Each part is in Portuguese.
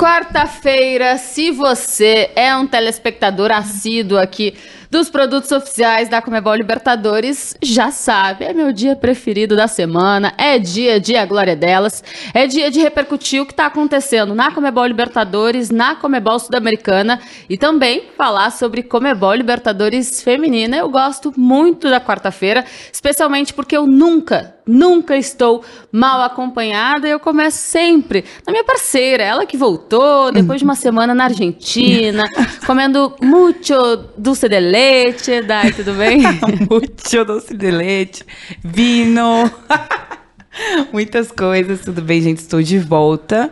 Quarta-feira, se você é um telespectador assíduo aqui dos produtos oficiais da Comebol Libertadores, já sabe, é meu dia preferido da semana, é dia de a glória delas, é dia de repercutir o que está acontecendo na Comebol Libertadores, na Comebol Sudamericana e também falar sobre Comebol Libertadores Feminina. Eu gosto muito da quarta-feira, especialmente porque eu nunca nunca estou mal acompanhada. Eu começo sempre na minha parceira, ela que voltou depois de uma semana na Argentina, comendo muito dulce de leite. Dai, tudo bem? muito dulce de leite, vinho, muitas coisas. Tudo bem, gente? Estou de volta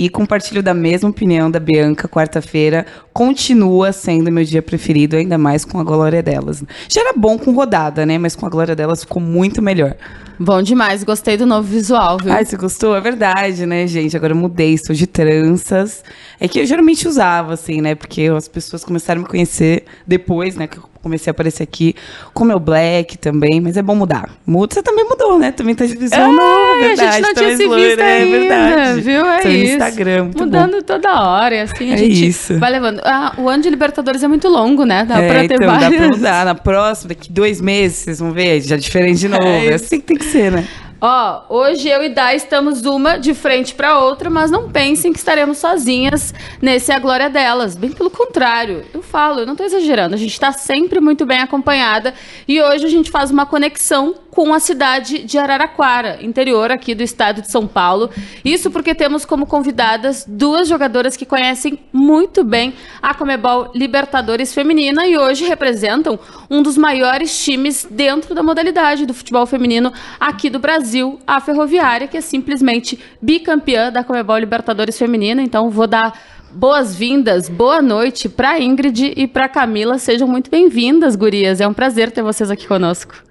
e compartilho da mesma opinião da Bianca. Quarta-feira continua sendo meu dia preferido, ainda mais com a glória delas. Já era bom com rodada, né? Mas com a glória delas ficou muito melhor. Bom demais, gostei do novo visual, viu? Ai, você gostou? É verdade, né, gente? Agora eu mudei, estou de tranças. É que eu geralmente usava, assim, né? Porque as pessoas começaram a me conhecer depois, né? Que eu comecei a aparecer aqui com meu black também, mas é bom mudar. Muda, você também mudou, né? Também tá de visual é, novo, verdade. A gente não tinha se visto é ainda, verdade. viu? É Seu isso. Instagram, muito Mudando bom. toda hora, assim a É gente isso. vai levando. Ah, o ano de Libertadores é muito longo, né? Dá é, pra ter então, várias... dá pra mudar. Na próxima, daqui dois meses, vocês vão ver, já é diferente de novo. É, assim que tem que ser, né? Ó, hoje eu e Dai estamos uma de frente para outra, mas não pensem que estaremos sozinhas nesse A Glória Delas. Bem pelo contrário, eu falo, eu não tô exagerando, a gente está sempre muito bem acompanhada e hoje a gente faz uma conexão com a cidade de Araraquara, interior aqui do estado de São Paulo. Isso porque temos como convidadas duas jogadoras que conhecem muito bem a Comebol Libertadores Feminina e hoje representam um dos maiores times dentro da modalidade do futebol feminino aqui do Brasil, a Ferroviária, que é simplesmente bicampeã da Comebol Libertadores Feminina. Então vou dar boas-vindas, boa noite para Ingrid e para Camila. Sejam muito bem-vindas, gurias. É um prazer ter vocês aqui conosco.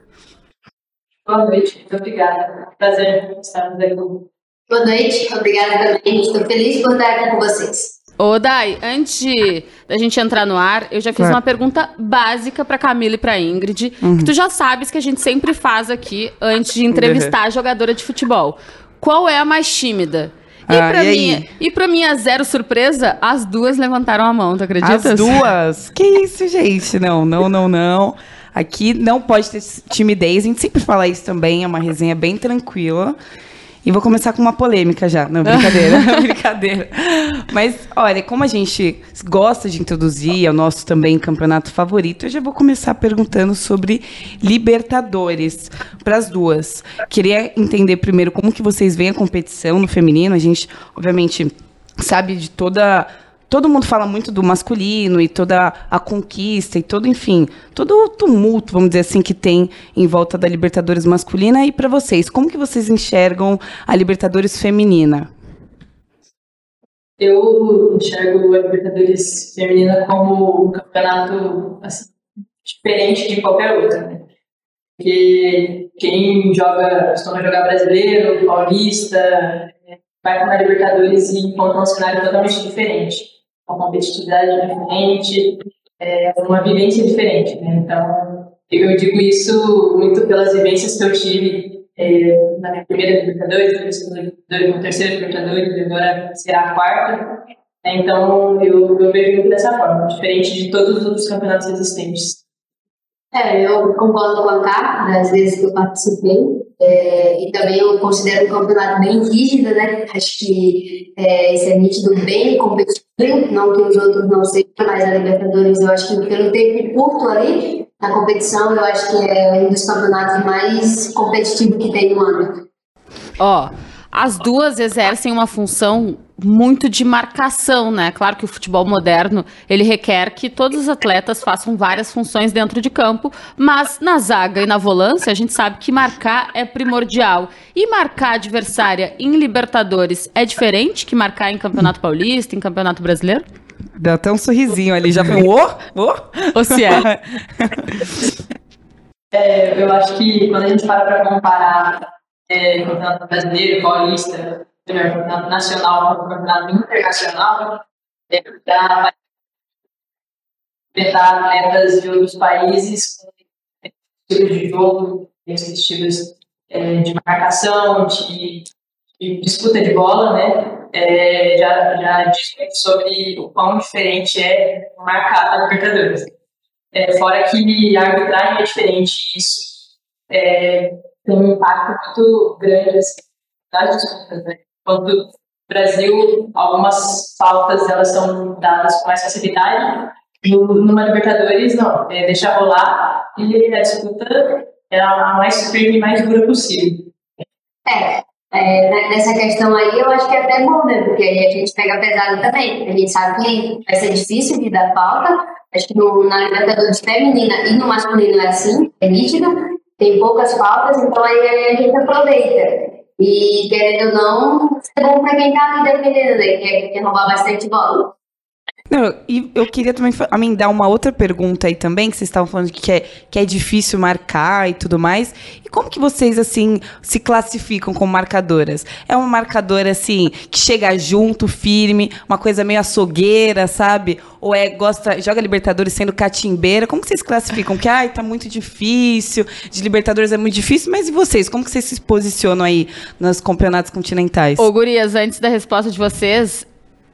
Boa noite, muito obrigada. Prazer estarmos aqui. Boa noite, obrigada também. Estou feliz por estar aqui com vocês. Ô, Dai, antes da gente entrar no ar, eu já fiz Claro. uma pergunta básica pra Camila e pra Ingrid, que tu já sabes que a gente sempre faz aqui antes de entrevistar a jogadora de futebol. Qual é a mais tímida? E, Ah, pra e aí? minha, e pra minha zero surpresa, as duas levantaram a mão, tu acredita? As duas? Que isso, gente? Não, não, não, não. Aqui não pode ter timidez. A gente sempre fala isso também. É uma resenha bem tranquila. E vou começar com uma polêmica já. Não, brincadeira. brincadeira. Mas, olha, como a gente gosta de introduzir, é o nosso também campeonato favorito, eu já vou começar perguntando sobre Libertadores para as duas. Queria entender primeiro como que vocês veem a competição no feminino. A gente, obviamente, sabe de toda todo mundo fala muito do masculino e toda a conquista e todo, enfim, todo o tumulto, vamos dizer assim, que tem em volta da Libertadores masculina. E para vocês, como que vocês enxergam a Libertadores feminina? Eu enxergo a Libertadores Feminina como um campeonato assim, diferente de qualquer outro, né? Porque quem joga, costuma jogar brasileiro, paulista, vai para a Libertadores e encontra um cenário totalmente diferente. Uma competitividade diferente, é, uma vivência diferente, né? Então, eu digo isso muito pelas vivências que eu tive é, na minha primeira Libertadores, na terceira Libertadores, e agora será a quarta. Então, eu, eu vejo muito dessa forma, diferente de todos os outros campeonatos existentes. É, eu concordo com a Cá, das vezes que eu participei. É, e também eu considero o campeonato bem rígido, né? Acho que é, esse é nítido bem competitivo. Não que os outros não sejam, mas a Libertadores, eu acho que pelo tempo curto ali na competição, eu acho que é um dos campeonatos mais competitivos que tem no ano. Ó, as duas exercem uma função muito de marcação, né? Claro que o futebol moderno, ele requer que todos os atletas façam várias funções dentro de campo, mas na zaga e na volância, a gente sabe que marcar é primordial. E marcar a adversária em Libertadores é diferente que marcar em Campeonato Paulista, em Campeonato Brasileiro? Deu até um sorrisinho ali, já foi, ô, ô. Ou se é? É, eu acho que quando a gente para para comparar é, campeonato brasileiro, paulista, melhor, campeonato nacional com campeonato internacional, é, para enfrentar atletas de outros países com estilos de jogo, estilos é, de marcação, de, de disputa de bola, né? é, já, já diz muito sobre o quão diferente é marcar a Libertadores. É, fora que a arbitragem é diferente, isso é, tem um impacto muito grande assim, das disputas. Né? No Brasil, algumas faltas elas são dadas com mais facilidade, no, numa Libertadores, não, é, deixa rolar e a disputa é a mais firme e mais dura possível. É, é, né, nessa questão aí, eu acho que é até bom, né? Porque aí a gente pega pesado também. A gente sabe que vai ser difícil de dar falta. Acho que no, na Libertadores feminina e no masculino é assim, é nítido. Tem poucas faltas, então aí a gente aproveita. E, querendo ou não, é bom pra quem tá ali defendendo, né? Quer, quer roubar bastante bola. Não, e eu queria também a mim dar uma outra pergunta aí também, que vocês estavam falando que é, que é difícil marcar e tudo mais. E como que vocês, assim, se classificam como marcadoras? É uma marcadora, assim, que chega junto, firme, uma coisa meio açougueira, sabe? Ou é, gosta, joga Libertadores sendo catimbeira? Como que vocês classificam? Que, ai, tá muito difícil, de Libertadores é muito difícil, mas e vocês? Como que vocês se posicionam aí nos campeonatos continentais? Ô, gurias, antes da resposta de vocês,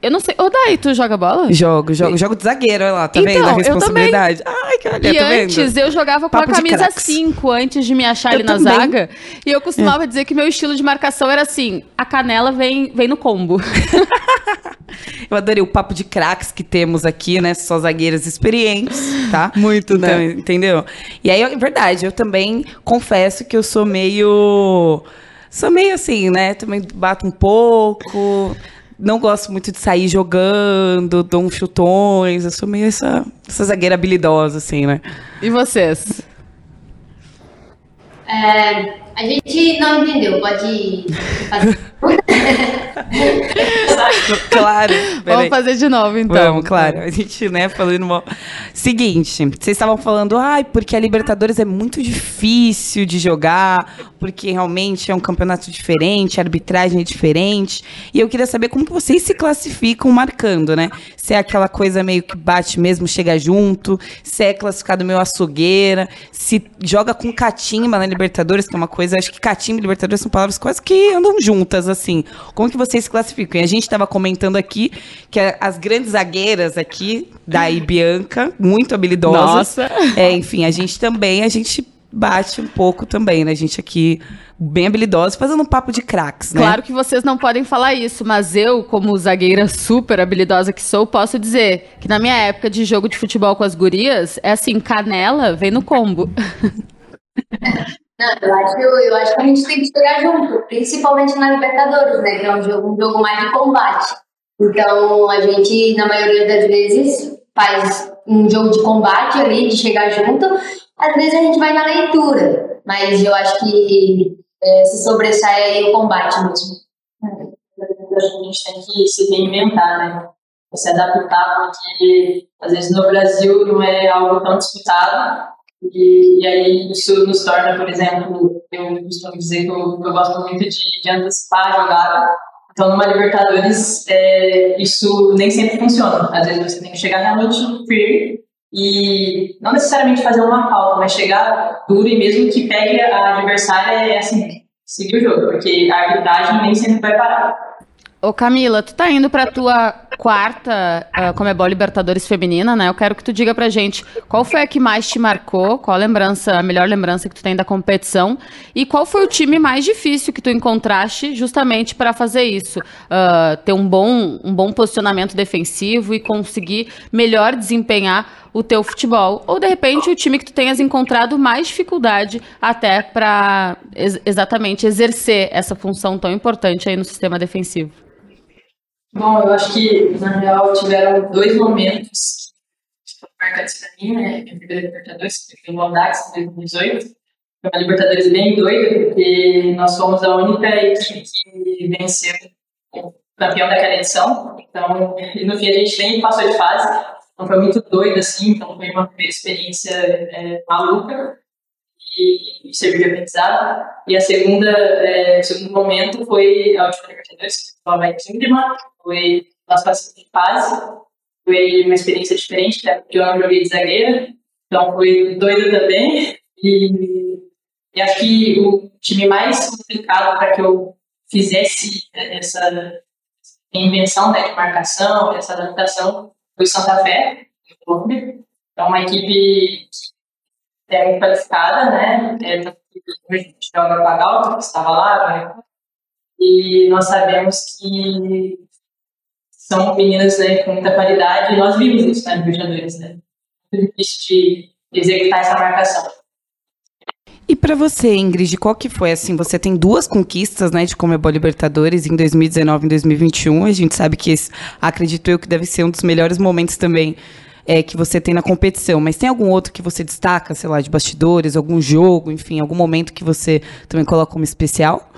eu não sei. Ô, Dai, tu joga bola? Jogo, jogo, jogo de zagueiro, olha lá, tá Então, vendo a eu responsabilidade? Ai, cara, E tá antes vendo? eu jogava com Papo a camisa craques. 5, antes de me achar Eu ali na também. É. zaga. E eu costumava dizer que meu estilo de marcação era assim: a canela vem, vem no combo. Eu adorei o papo de craques que temos aqui, né? Só zagueiras experientes, tá? Muito, né? Então, entendeu? E aí, é verdade, eu também confesso que eu sou meio. Sou meio assim, né? Também bato um pouco. Não gosto muito de sair jogando, dou uns chutões. Eu sou meio essa, essa zagueira habilidosa, assim, né? E vocês? É, a gente não entendeu, pode fazer. Claro. Vamos fazer de novo, então. Vamos, claro. A gente, né, falando mal. Seguinte, vocês estavam falando, ai, porque a Libertadores é muito difícil de jogar, porque realmente é um campeonato diferente, a arbitragem é diferente. E eu queria saber como vocês se classificam marcando, né? Se é aquela coisa meio que bate mesmo, chega junto, se é classificado meio açougueira, se joga com catimba na Libertadores, que é uma coisa, acho que catimba e Libertadores são palavras quase que andam juntas, assim. Como que vocês se classificam? E a gente estava comentando aqui que as grandes zagueiras aqui, da Bianca, muito habilidosas. Nossa. É, enfim, a gente também, a gente bate um pouco também, né? A gente aqui, bem habilidosa, fazendo um papo de craques, né? Claro que vocês não podem falar isso, mas eu, como zagueira super habilidosa que sou, posso dizer que na minha época de jogo de futebol com as gurias, é assim, canela vem no combo. Não, eu acho, eu acho que a gente tem que jogar junto, principalmente na Libertadores, né? Que é um jogo, um jogo mais de combate. Então, a gente, na maioria das vezes, faz um jogo de combate ali, de chegar junto. Às vezes a gente vai na leitura, mas eu acho que é, se sobressai aí o combate mesmo. a gente tem que se reinventar, né? Se adaptar, porque às vezes no Brasil não é algo tão disputado. E, e aí isso nos torna, por exemplo, eu costumo dizer que eu, eu gosto muito de, de antecipar a jogada. Então, numa Libertadores, é, isso nem sempre funciona. Às vezes você tem que chegar realmente firme e não necessariamente fazer uma falta, mas chegar duro e mesmo que pegue a adversária, é assim, seguir o jogo, porque a arbitragem nem sempre vai parar. Ô Camila, tu tá indo pra tua quarta uh, Comebol Libertadores feminina, né? Eu quero que tu diga pra gente qual foi a que mais te marcou, qual a lembrança, a melhor lembrança que tu tem da competição e qual foi o time mais difícil que tu encontraste justamente para fazer isso, uh, ter um bom, um bom posicionamento defensivo e conseguir melhor desempenhar o teu futebol ou de repente o time que tu tenhas encontrado mais dificuldade até para ex exatamente exercer essa função tão importante aí no sistema defensivo. Bom, eu acho que, na real, tiveram dois momentos que foram marcantes para mim, né? Minha primeira Libertadores, que foi no Audax, em 2018. Foi uma Libertadores bem doida, porque nós fomos a única equipe que venceu o campeão daquela edição. Então, no fim, a gente nem passou de fase. Então, foi muito doido, assim. Então, foi uma experiência é, maluca e, serviu de aprendizado. E a segunda, é, o segundo momento foi a última Libertadores, que foi a Kinderman, foi nós passamos de fase, foi uma experiência diferente, né, porque eu não joguei de zagueira, então foi doido também. E, e acho que o time mais complicado para que eu fizesse essa reinvenção né, de marcação, essa adaptação foi o Santa Fé, é uma equipe é muito qualificada, né? É, a gente joga com a Galta, que estava lá, né? e nós sabemos que são meninas né, com muita qualidade e nós vimos isso né, no Libertadores, né? Muito difícil de executar essa marcação. E para você, Ingrid, qual que foi assim? Você tem duas conquistas, né, de Comebol Libertadores em 2019 e 2021. A gente sabe que esse, acredito eu que deve ser um dos melhores momentos também é, que você tem na competição. Mas tem algum outro que você destaca, sei lá, de bastidores, algum jogo, enfim, algum momento que você também coloca como especial?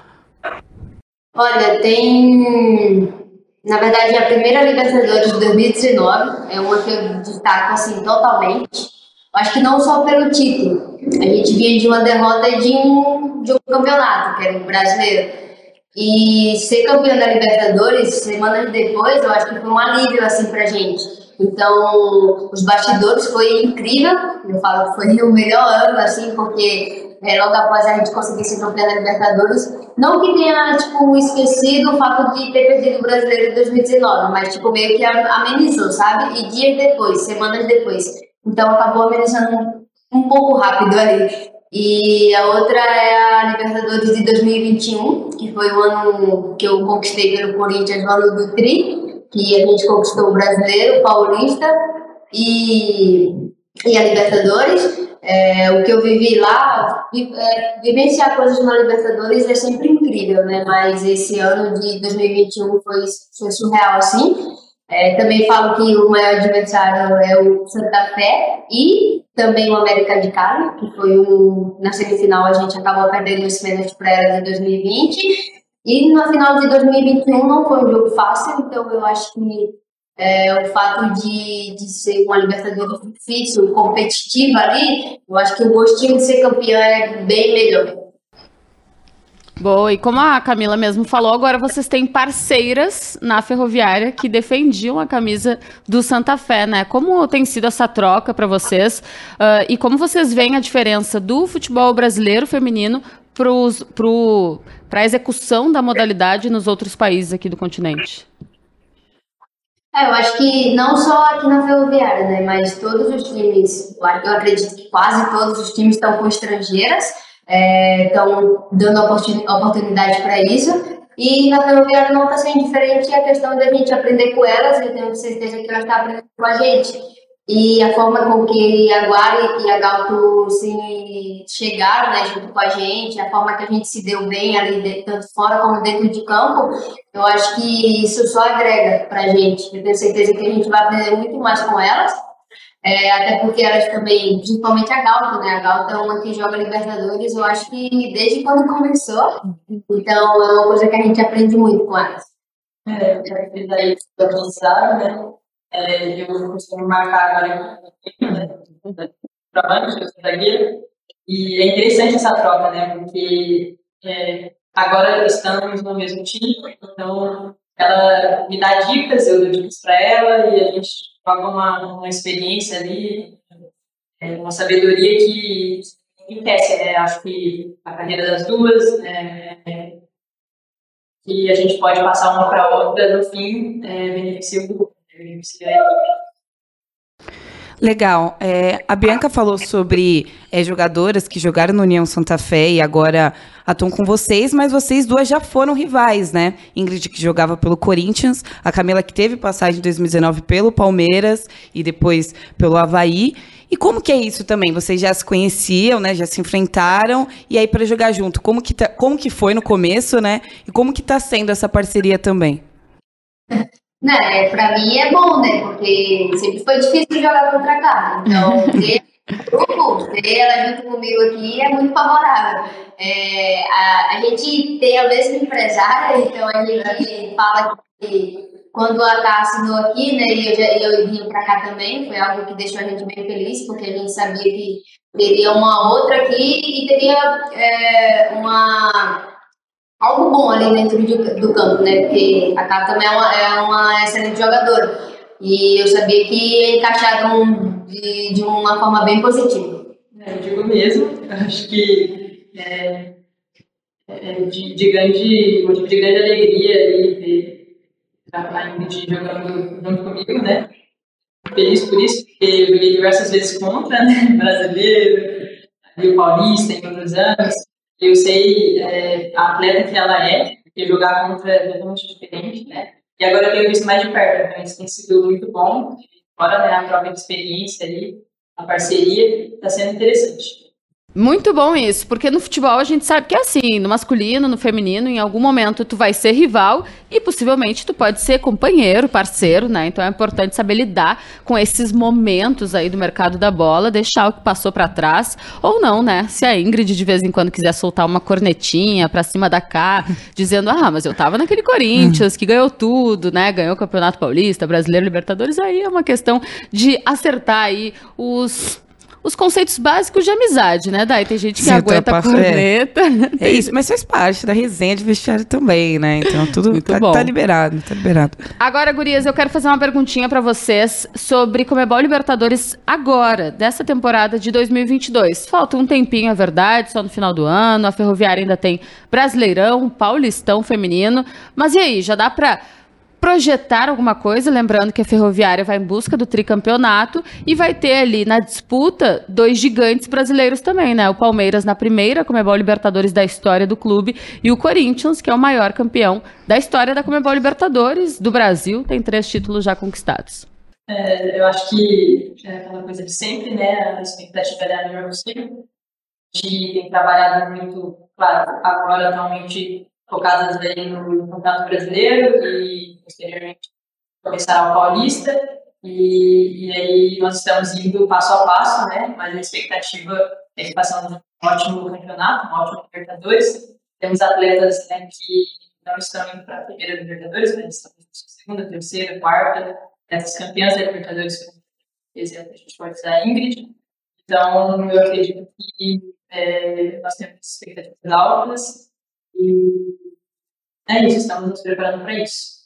Olha, tem. Na verdade, a primeira Libertadores de 2019 é uma que eu destaco assim totalmente. Acho que não só pelo título. A gente vinha de uma derrota de um, de um campeonato, que era o brasileiro. E ser campeão da Libertadores, semanas depois, eu acho que foi um alívio assim pra gente. Então, os bastidores foi incrível. Eu falo que foi o melhor ano, assim, porque é, logo após a gente conseguir ser campeão da Libertadores, não que tenha, tipo, esquecido o fato de ter perdido o Brasileiro em 2019, mas, tipo, meio que amenizou, sabe? E dias depois, semanas depois. Então, acabou amenizando um pouco rápido ali. E a outra é a Libertadores de 2021, que foi o ano que eu conquistei pelo Corinthians, o ano do Tri que a gente conquistou o Brasileiro, o Paulista e, e a Libertadores. É, o que eu vivi lá, vi, é, vivenciar coisas na Libertadores é sempre incrível, né? Mas esse ano de 2021 foi, foi surreal, assim. É, também falo que o maior adversário é o Santa Fé e também o América de Cali, que foi na semifinal a gente acabou perdendo os pênaltis para ela de 2020. E no final de 2021 não foi um jogo fácil, então eu acho que é, o fato de, de ser uma Libertadores difícil, competitiva ali, eu acho que o gostinho de ser campeã é bem melhor. Boa, e como a Camila mesmo falou, agora vocês têm parceiras na Ferroviária que defendiam a camisa do Santa Fé, né? Como tem sido essa troca para vocês uh, e como vocês veem a diferença do futebol brasileiro feminino para a execução da modalidade nos outros países aqui do continente? É, eu acho que não só aqui na Ferroviária, né, mas todos os times, eu acredito que quase todos os times estão com estrangeiras, estão é, dando oportunidade para isso. E na Ferroviária não está sendo diferente a questão da gente aprender com elas, eu tenho certeza que elas estão aprendendo com a gente. E a forma com que a Guari e a Galto se chegaram né, junto com a gente, a forma que a gente se deu bem ali, tanto fora como dentro de campo, eu acho que isso só agrega para a gente. Eu tenho certeza que a gente vai aprender muito mais com elas, é, até porque elas também, principalmente a Galto, né? A Galto é uma que joga Libertadores, eu acho que desde quando começou. Então é uma coisa que a gente aprende muito com elas. É, já fiz aí aprendizado, né? É, eu costumo marcar agora trabalho, eu sou zagueiro, e é interessante essa troca, né? Porque é, agora estamos no mesmo time, então ela me dá dicas, eu dou dicas para ela e a gente joga uma, uma experiência ali, é, uma sabedoria que enriquece, né? Acho que a carreira das duas, é, que a gente pode passar uma para outra, no fim, é, beneficia o grupo. Legal. É, a Bianca falou sobre é, jogadoras que jogaram no União Santa Fé e agora atuam com vocês, mas vocês duas já foram rivais, né? Ingrid, que jogava pelo Corinthians, a Camila, que teve passagem em 2019 pelo Palmeiras e depois pelo Havaí. E como que é isso também? Vocês já se conheciam, né? Já se enfrentaram e aí para jogar junto, como que tá, como que foi no começo, né? E como que está sendo essa parceria também? Né, pra mim é bom, né? Porque sempre foi difícil jogar contra a Carla. Então, ter grupo, ter ela junto comigo aqui é muito favorável. É, a, a gente tem a mesma empresária, então a gente fala que quando a Cá assinou aqui, né, e eu, já, eu vim pra cá também, foi algo que deixou a gente bem feliz, porque a gente sabia que teria uma outra aqui e teria é, uma algo bom ali dentro de, do campo, né? Porque a Cá também é uma, é uma excelente jogadora. E eu sabia que ia encaixar de, de uma forma bem positiva. É, eu digo mesmo, acho que é, é de, de, grande, de grande alegria ali ver a Ingrid jogando junto comigo, né? Feliz por isso, porque eu joguei diversas vezes contra, né? Brasileiro, Rio Paulista em outros anos. Eu sei é, a atleta que ela é, porque jogar contra é totalmente diferente, né? E agora eu tenho visto mais de perto, então isso tem sido muito bom. Fora né, a troca de experiência ali, a parceria, está sendo interessante. Muito bom isso, porque no futebol a gente sabe que é assim, no masculino, no feminino, em algum momento tu vai ser rival e possivelmente tu pode ser companheiro, parceiro, né? Então é importante saber lidar com esses momentos aí do mercado da bola, deixar o que passou para trás ou não, né? Se a Ingrid de vez em quando quiser soltar uma cornetinha para cima da cá, dizendo: "Ah, mas eu tava naquele Corinthians que ganhou tudo, né? Ganhou o Campeonato Paulista, Brasileiro, Libertadores", aí é uma questão de acertar aí os os conceitos básicos de amizade, né, Dai? Tem gente que Sim, aguenta a corneta. É isso, mas faz parte da resenha de vestiário também, né? Então tudo Muito tá, bom. tá liberado, tá liberado. Agora, gurias, eu quero fazer uma perguntinha pra vocês sobre Comebol Libertadores agora, dessa temporada de 2022. Falta um tempinho, é verdade, só no final do ano. A Ferroviária ainda tem Brasileirão, Paulistão feminino. Mas e aí, já dá pra projetar alguma coisa? Lembrando que a Ferroviária vai em busca do tricampeonato e vai ter ali na disputa dois gigantes brasileiros também, né? O Palmeiras na primeira Comebol Libertadores da história do clube e o Corinthians, que é o maior campeão da história da Comebol Libertadores do Brasil, tem três títulos já conquistados. É, eu acho que é aquela coisa de sempre, né? A expectativa é a melhor possível. Tem trabalhado muito, claro, agora atualmente focadas aí no Campeonato Brasileiro e posteriormente começar o Paulista. E, e aí nós estamos indo passo a passo, né? Mas a expectativa é que passamos um ótimo campeonato, um ótimo Libertadores. Temos atletas né, que não estão indo para a primeira Libertadores, mas estão indo para a segunda, terceira, quarta. Essas campeãs da Libertadores, como exemplo, a gente pode usar a Ingrid. Então, eu acredito que é, nós temos expectativas altas e é isso, estamos nos preparando para isso.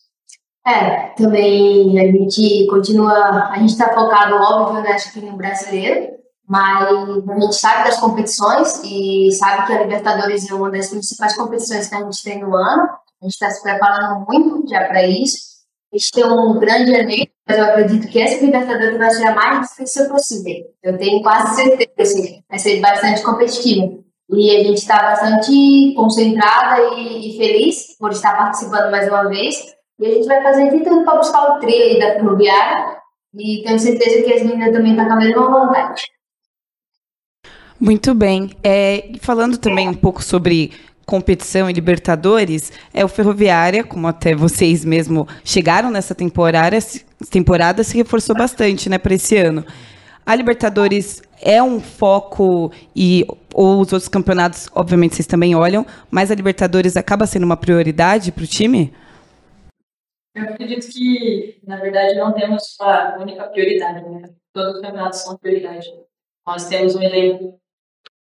É, também a gente continua, a gente está focado, óbvio, né, que no brasileiro, mas a gente sabe das competições e sabe que a Libertadores é uma das principais competições que a gente tem no ano. A gente está se preparando muito já para isso. A gente tem um grande elenco, mas eu acredito que essa Libertadores vai ser a mais difícil possível. Eu tenho quase certeza que vai ser bastante competitiva. E a gente está bastante concentrada e, e feliz por estar participando mais uma vez. E a gente vai fazer de tudo para buscar o trio aí da Ferroviária. E tenho certeza que as meninas também estão com a mesma vontade. Muito bem. É, falando também um pouco sobre competição e Libertadores, é o Ferroviária, como até vocês mesmo chegaram nessa temporada, temporada se reforçou bastante, né, para esse ano. A Libertadores é um foco e ou os outros campeonatos, obviamente vocês também olham, mas a Libertadores acaba sendo uma prioridade para o time? Eu acredito que, na verdade, não temos uma única prioridade, né? Todos os campeonatos são prioridade. Nós temos um elenco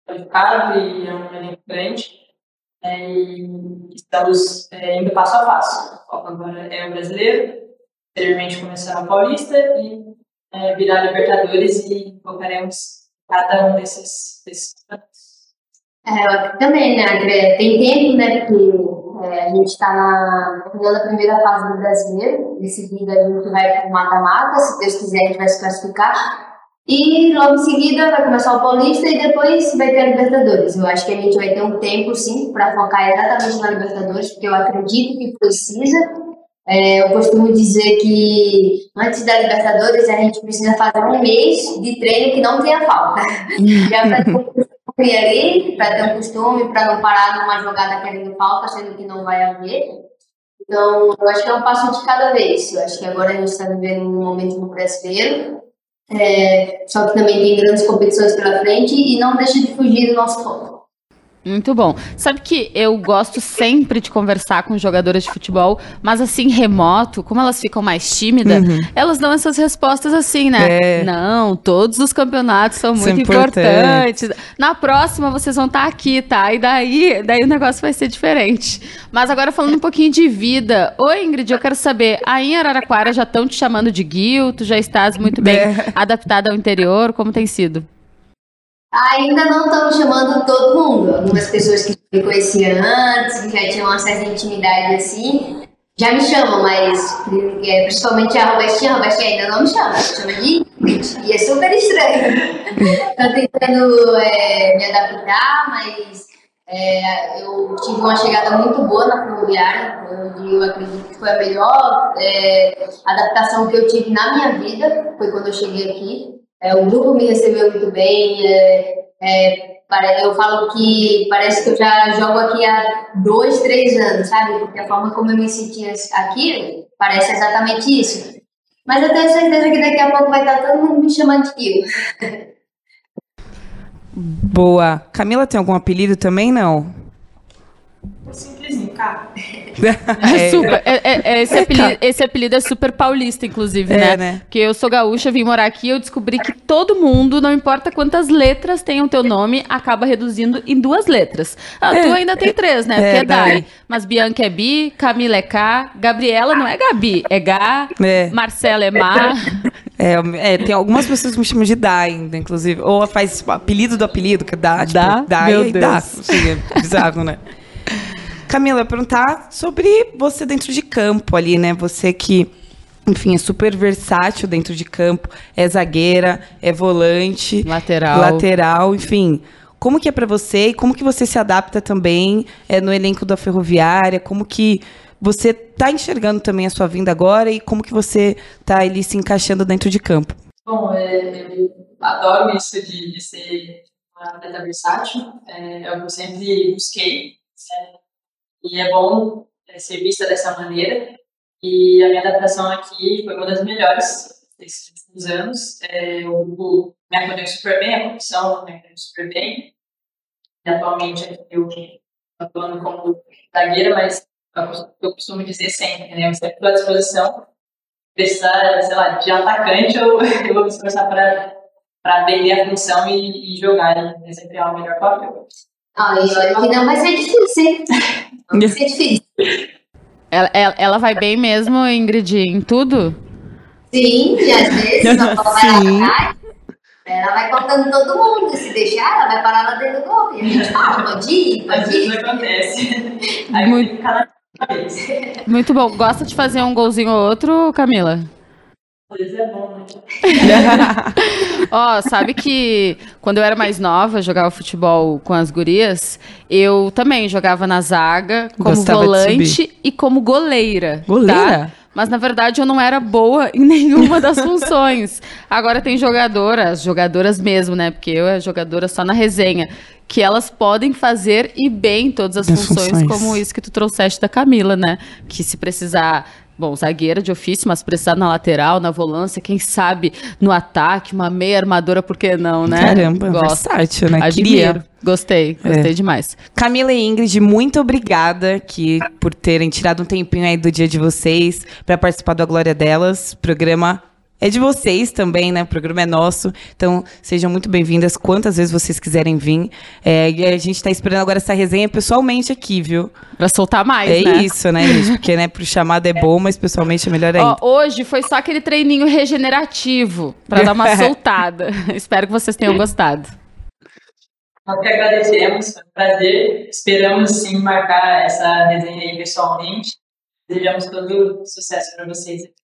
qualificado e é um elenco grande, é, e estamos é, indo passo a passo. O foco agora é o brasileiro, posteriormente começar o paulista e é, virar Libertadores e focaremos cada um desses, desses. É, também, né, André? Tem tempo, né? Porque é, a gente está na a primeira fase do brasileiro. Em seguida, a gente vai para o mata-mata. Se Deus quiser, a gente vai se classificar. E logo em seguida vai começar o Paulista e depois vai ter a Libertadores. Eu acho que a gente vai ter um tempo, sim, para focar exatamente na Libertadores, porque eu acredito que precisa. É, eu costumo dizer que antes da Libertadores a gente precisa fazer um mês de treino que não tenha falta. Já para ter um costume ali, para ter um costume, para não parar numa jogada querendo falta, sendo que não vai haver. Então, eu acho que é um passo de cada vez. Eu acho que agora a gente está vivendo um momento no brasileiro, é, só que também tem grandes competições pela frente e não deixa de fugir do nosso foco. Muito bom. Sabe que eu gosto sempre de conversar com jogadoras de futebol, mas assim, remoto, como elas ficam mais tímidas, elas dão essas respostas assim, né? É. Não, todos os campeonatos são São muito importantes. Na próxima vocês vão estar aqui, tá? E daí, daí o negócio vai ser diferente. Mas agora falando um pouquinho de vida. Oi, Ingrid, eu quero saber, aí em Araraquara já estão te chamando de Gil, tu já estás muito bem É. adaptada ao interior, como tem sido? Ainda não estamos chamando todo mundo. Algumas pessoas que me conheciam antes, que já tinham uma certa intimidade assim. Já me chamam, mas é, principalmente a Robertinha, a Robertinha ainda não me chama, chama de e é super estranho. Tô tentando é, me adaptar, mas é, eu tive uma chegada muito boa na ferroviária, onde eu acredito que foi a melhor é, adaptação que eu tive na minha vida, foi quando eu cheguei aqui. É, o grupo me recebeu muito bem, é, é, eu falo que parece que eu já jogo aqui há dois, três anos, sabe? Porque a forma como eu me senti aqui parece exatamente isso. Mas eu tenho certeza que daqui a pouco vai estar todo mundo me chamando de Kio. Boa. Camila tem algum apelido também, não? Simplesinho, cara. É, super, é, é, é esse, apelido, esse, apelido, é super paulista, inclusive, é, né? né? Porque eu sou gaúcha, vim morar aqui eu descobri que todo mundo, não importa quantas letras tem o teu nome, acaba reduzindo em duas letras. Ah, tu ainda tem três, né? Porque é Dai. Mas Bianca é Bi, Camila é K, Gabriela não é Gabi, é Gá, Marcela é Mar. É, é, tem algumas pessoas que me chamam de Dá ainda, inclusive. Ou faz tipo, apelido do apelido, que é Dá. Tipo, dá? Dá Meu e Deus. Dá. Assim, é bizarro, né? Camila, eu perguntar sobre você dentro de campo ali, né? Você que, enfim, é super versátil dentro de campo. É zagueira, é volante. Lateral. Lateral, enfim. Como que é para você e como que você se adapta também é, no elenco da Ferroviária? Como que você está enxergando também a sua vinda agora e como que você está ali se encaixando dentro de campo? Bom, é, eu adoro isso de, de ser uma atleta versátil. É, é o que eu sempre busquei. E é bom é, ser vista dessa maneira. E a minha adaptação aqui foi uma das melhores desses últimos anos. É, o grupo me acolheu super bem, a comissão me acolheu super bem. E atualmente eu estou atuando como zagueira, mas eu costumo dizer sempre, né? Eu sempre estou à disposição. Precisar, sei lá, de atacante, eu, eu vou me esforçar para vender a função e, e jogar e desempenhar o melhor papel. Ah, e olha que não vai ser difícil, hein? Não vai ser difícil. Ela, ela, ela, vai bem mesmo, Ingrid, em tudo? Sim, e às vezes a bola vai lá ela vai cortando todo mundo. Se deixar, ela vai parar lá dentro do gol. E a gente fala, pode ir, pode ir. Às vezes acontece. Aí Muito... cada muito bom. Gosta de fazer um golzinho ou outro, Camila? Vezes é bom, né? Ó, sabe que quando eu era mais nova, jogava futebol com as gurias, eu também jogava na zaga, como Gostava volante e como goleira. Goleira? Tá? Mas na verdade eu não era boa em nenhuma das funções. Agora tem jogadoras, jogadoras mesmo, né? Porque eu é jogadora só na resenha, que elas podem fazer e bem todas as funções, funções, como isso que tu trouxeste da Camila, né? Que se precisar Bom, zagueira de ofício, mas precisar na lateral, na volância, quem sabe no ataque, uma meia armadora, por que não, né? Caramba, Gosto. versátil, né? Admiro. Queria. Gostei, gostei é. demais. Camila e Ingrid, muito obrigada aqui por terem tirado um tempinho aí do dia de vocês para participar da Glória Delas, programa é de vocês também, né? O programa é nosso. Então, sejam muito bem-vindas quantas vezes vocês quiserem vir. É, e a gente está esperando agora essa resenha pessoalmente aqui, viu? Pra soltar mais, é né? É isso, né, gente? Porque, né, pro chamado é bom, mas pessoalmente é melhor ainda. Ó, hoje foi só aquele treininho regenerativo para dar uma soltada. Espero que vocês tenham gostado. Nós que agradecemos, foi um prazer. Esperamos, sim, marcar essa resenha aí pessoalmente. Desejamos todo sucesso para vocês aqui.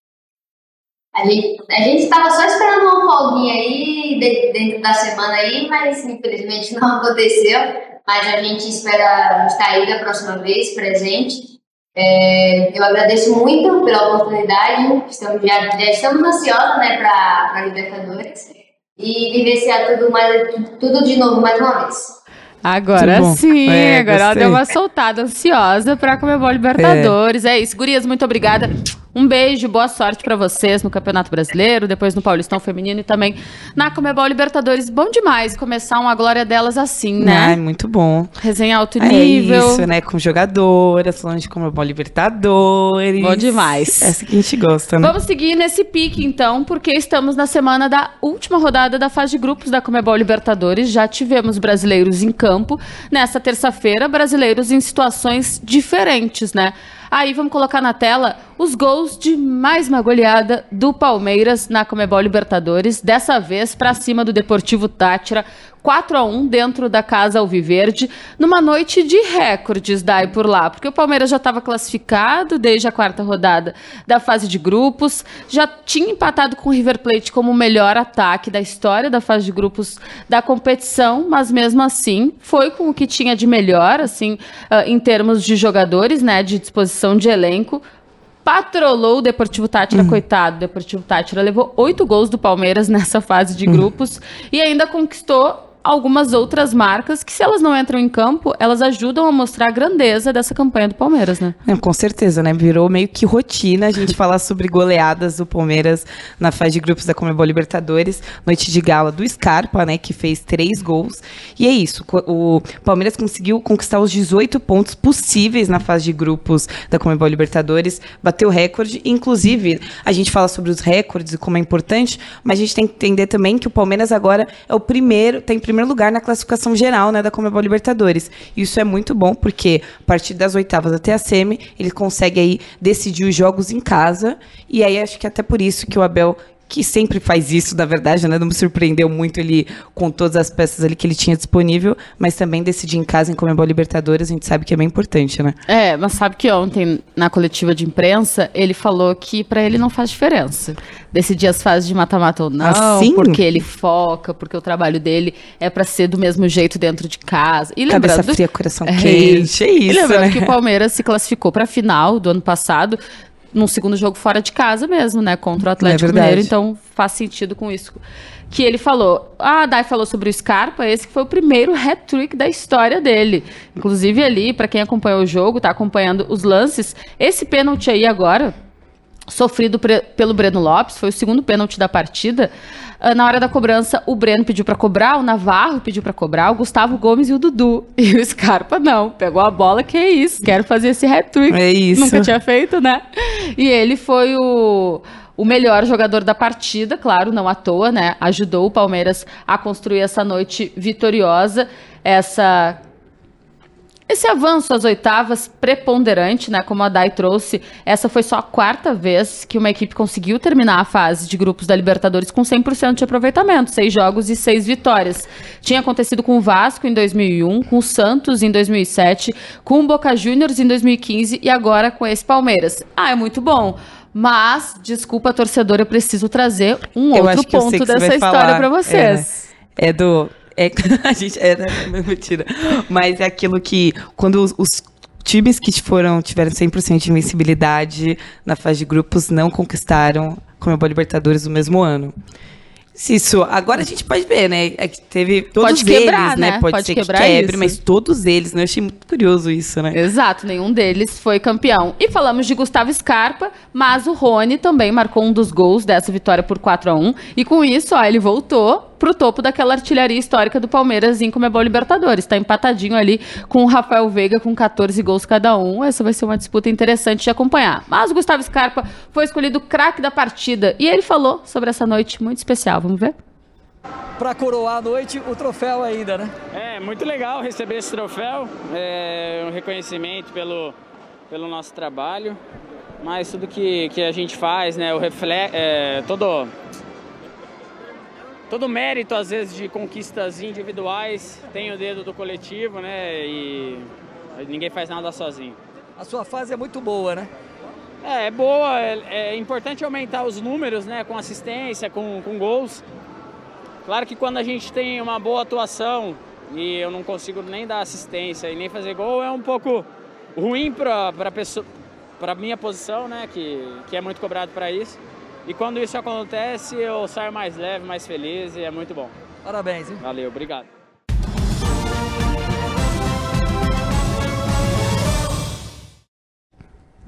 A gente a gente estava só esperando uma folguinha aí de, dentro da semana aí, mas infelizmente não aconteceu. Mas a gente espera estar aí da próxima vez presente. É, eu agradeço muito pela oportunidade. Estamos, já, já estamos ansiosos né, para a Libertadores e vivenciar tudo, mais, tudo de novo mais uma vez. Agora sim, é, agora gostei. ela deu uma soltada ansiosa para comer bola Libertadores. É. é isso, gurias, muito obrigada. Um beijo, boa sorte para vocês no Campeonato Brasileiro, depois no Paulistão Feminino e também na Comebol Libertadores. Bom demais começar uma glória delas assim, né? Ai, muito bom. Resenha alto nível. É isso, né? Com jogadoras, falando de Comebol Libertadores. Bom demais. É assim que a gente gosta, né? Vamos seguir nesse pique, então, porque estamos na semana da última rodada da fase de grupos da Comebol Libertadores. Já tivemos brasileiros em campo. Nessa terça-feira, brasileiros em situações diferentes, né? Aí vamos colocar na tela os gols de mais uma goleada do Palmeiras na Comebol Libertadores, dessa vez para cima do Deportivo Tátira, 4 a 1 dentro da casa Alviverde, numa noite de recordes daí por lá, porque o Palmeiras já estava classificado desde a quarta rodada da fase de grupos, já tinha empatado com o River Plate como o melhor ataque da história da fase de grupos da competição, mas mesmo assim foi com o que tinha de melhor, assim, uh, em termos de jogadores, né, de disposição de elenco, patrolou o Deportivo Tátira, Hum. coitado. O Deportivo Tátira levou oito gols do Palmeiras nessa fase de grupos e ainda conquistou algumas outras marcas que, se elas não entram em campo, elas ajudam a mostrar a grandeza dessa campanha do Palmeiras, né? Não, com certeza, né? Virou meio que rotina a gente falar sobre goleadas do Palmeiras na fase de grupos da Comebol Libertadores. Noite de gala do Scarpa, né? Que fez três gols. E é isso. O Palmeiras conseguiu conquistar os 18 pontos possíveis na fase de grupos da Comebol Libertadores. Bateu recorde. Inclusive, a gente fala sobre os recordes e como é importante, mas a gente tem que entender também que o Palmeiras agora é o primeiro, tem primeiro lugar na classificação geral, né, da Comebol Libertadores. Isso é muito bom porque a partir das oitavas até a semi, ele consegue aí decidir os jogos em casa. E aí acho que até por isso que o Abel que sempre faz isso, na verdade, né? Não me surpreendeu muito ele com todas as peças ali que ele tinha disponível, mas também decidir em casa em Comebol Libertadores, a gente sabe que é bem importante, né? É, mas sabe que ontem, na coletiva de imprensa, ele falou que pra ele não faz diferença decidir as fases de mata-mata ou não, Assim? porque ele foca, porque o trabalho dele é pra ser do mesmo jeito dentro de casa. E Cabeça lembrando, fria, coração É quente, é E isso, lembrando né? que o Palmeiras se classificou para a final do ano passado, num segundo jogo fora de casa mesmo, né? Contra o Atlético É. Mineiro. Então faz sentido com isso que ele falou. A Dai falou sobre o Scarpa, esse que foi o primeiro hat-trick da história dele. Inclusive ali, para quem acompanhou o jogo, tá acompanhando os lances, esse pênalti aí agora sofrido pelo Breno Lopes, foi o segundo pênalti da partida. Ah, na hora da cobrança, o Breno pediu pra cobrar, o Navarro pediu pra cobrar, o Gustavo Gomes e o Dudu. E o Scarpa não, pegou a bola, que é isso, quero fazer esse hat-trick. É isso. Nunca tinha feito, né? E ele foi o, o melhor jogador da partida, claro, não à toa, né? Ajudou o Palmeiras a construir essa noite vitoriosa, essa esse avanço às oitavas preponderante, né? Como a Dai trouxe, essa foi só a quarta vez que uma equipe conseguiu terminar a fase de grupos da Libertadores com 100% de aproveitamento, seis jogos e seis vitórias. Tinha acontecido com o Vasco em 2001, com o Santos em 2007, com o Boca Juniors em 2015 e agora com esse Palmeiras. Ah, é muito bom. Mas, desculpa, torcedor, eu preciso trazer um Eu outro ponto dessa história pra vocês. É do. É, a gente. É, né? Mentira. Mas é aquilo que. Quando os, os times que foram, tiveram 100% de invencibilidade na fase de grupos não conquistaram como a Libertadores no mesmo ano. Se isso. Agora a gente pode ver, né? É que teve todos Pode quebrar, eles, né? né? Pode, Pode ser quebrar que quebre, isso. mas todos eles, né? Eu achei muito curioso isso, né? Exato, nenhum deles foi campeão. E falamos de Gustavo Scarpa, mas o Rony também marcou um dos gols dessa vitória por 4 a 1 E com isso, ó, ele voltou pro topo daquela artilharia histórica do Palmeiras em Comebol Libertadores. Tá empatadinho ali com o Rafael Veiga com 14 gols cada um. Essa vai ser uma disputa interessante de acompanhar. Mas o Gustavo Scarpa foi escolhido craque da partida e ele falou sobre essa noite muito especial. Vamos ver? para coroar a noite o troféu ainda, né? É muito legal receber esse troféu, é um reconhecimento pelo, pelo nosso trabalho, mas tudo que, que a gente faz, né, o refle é, todo todo mérito às vezes de conquistas individuais tem o dedo do coletivo, né, e ninguém faz nada sozinho. A sua fase é muito boa, né? É, é boa, é, é importante aumentar os números, né, com assistência, com, com gols. Claro que quando a gente tem uma boa atuação e eu não consigo nem dar assistência e nem fazer gol, é um pouco ruim para para minha posição, né, que que é muito cobrado para isso. E quando isso acontece, eu saio mais leve, mais feliz e é muito bom. Parabéns, hein? Valeu, obrigado.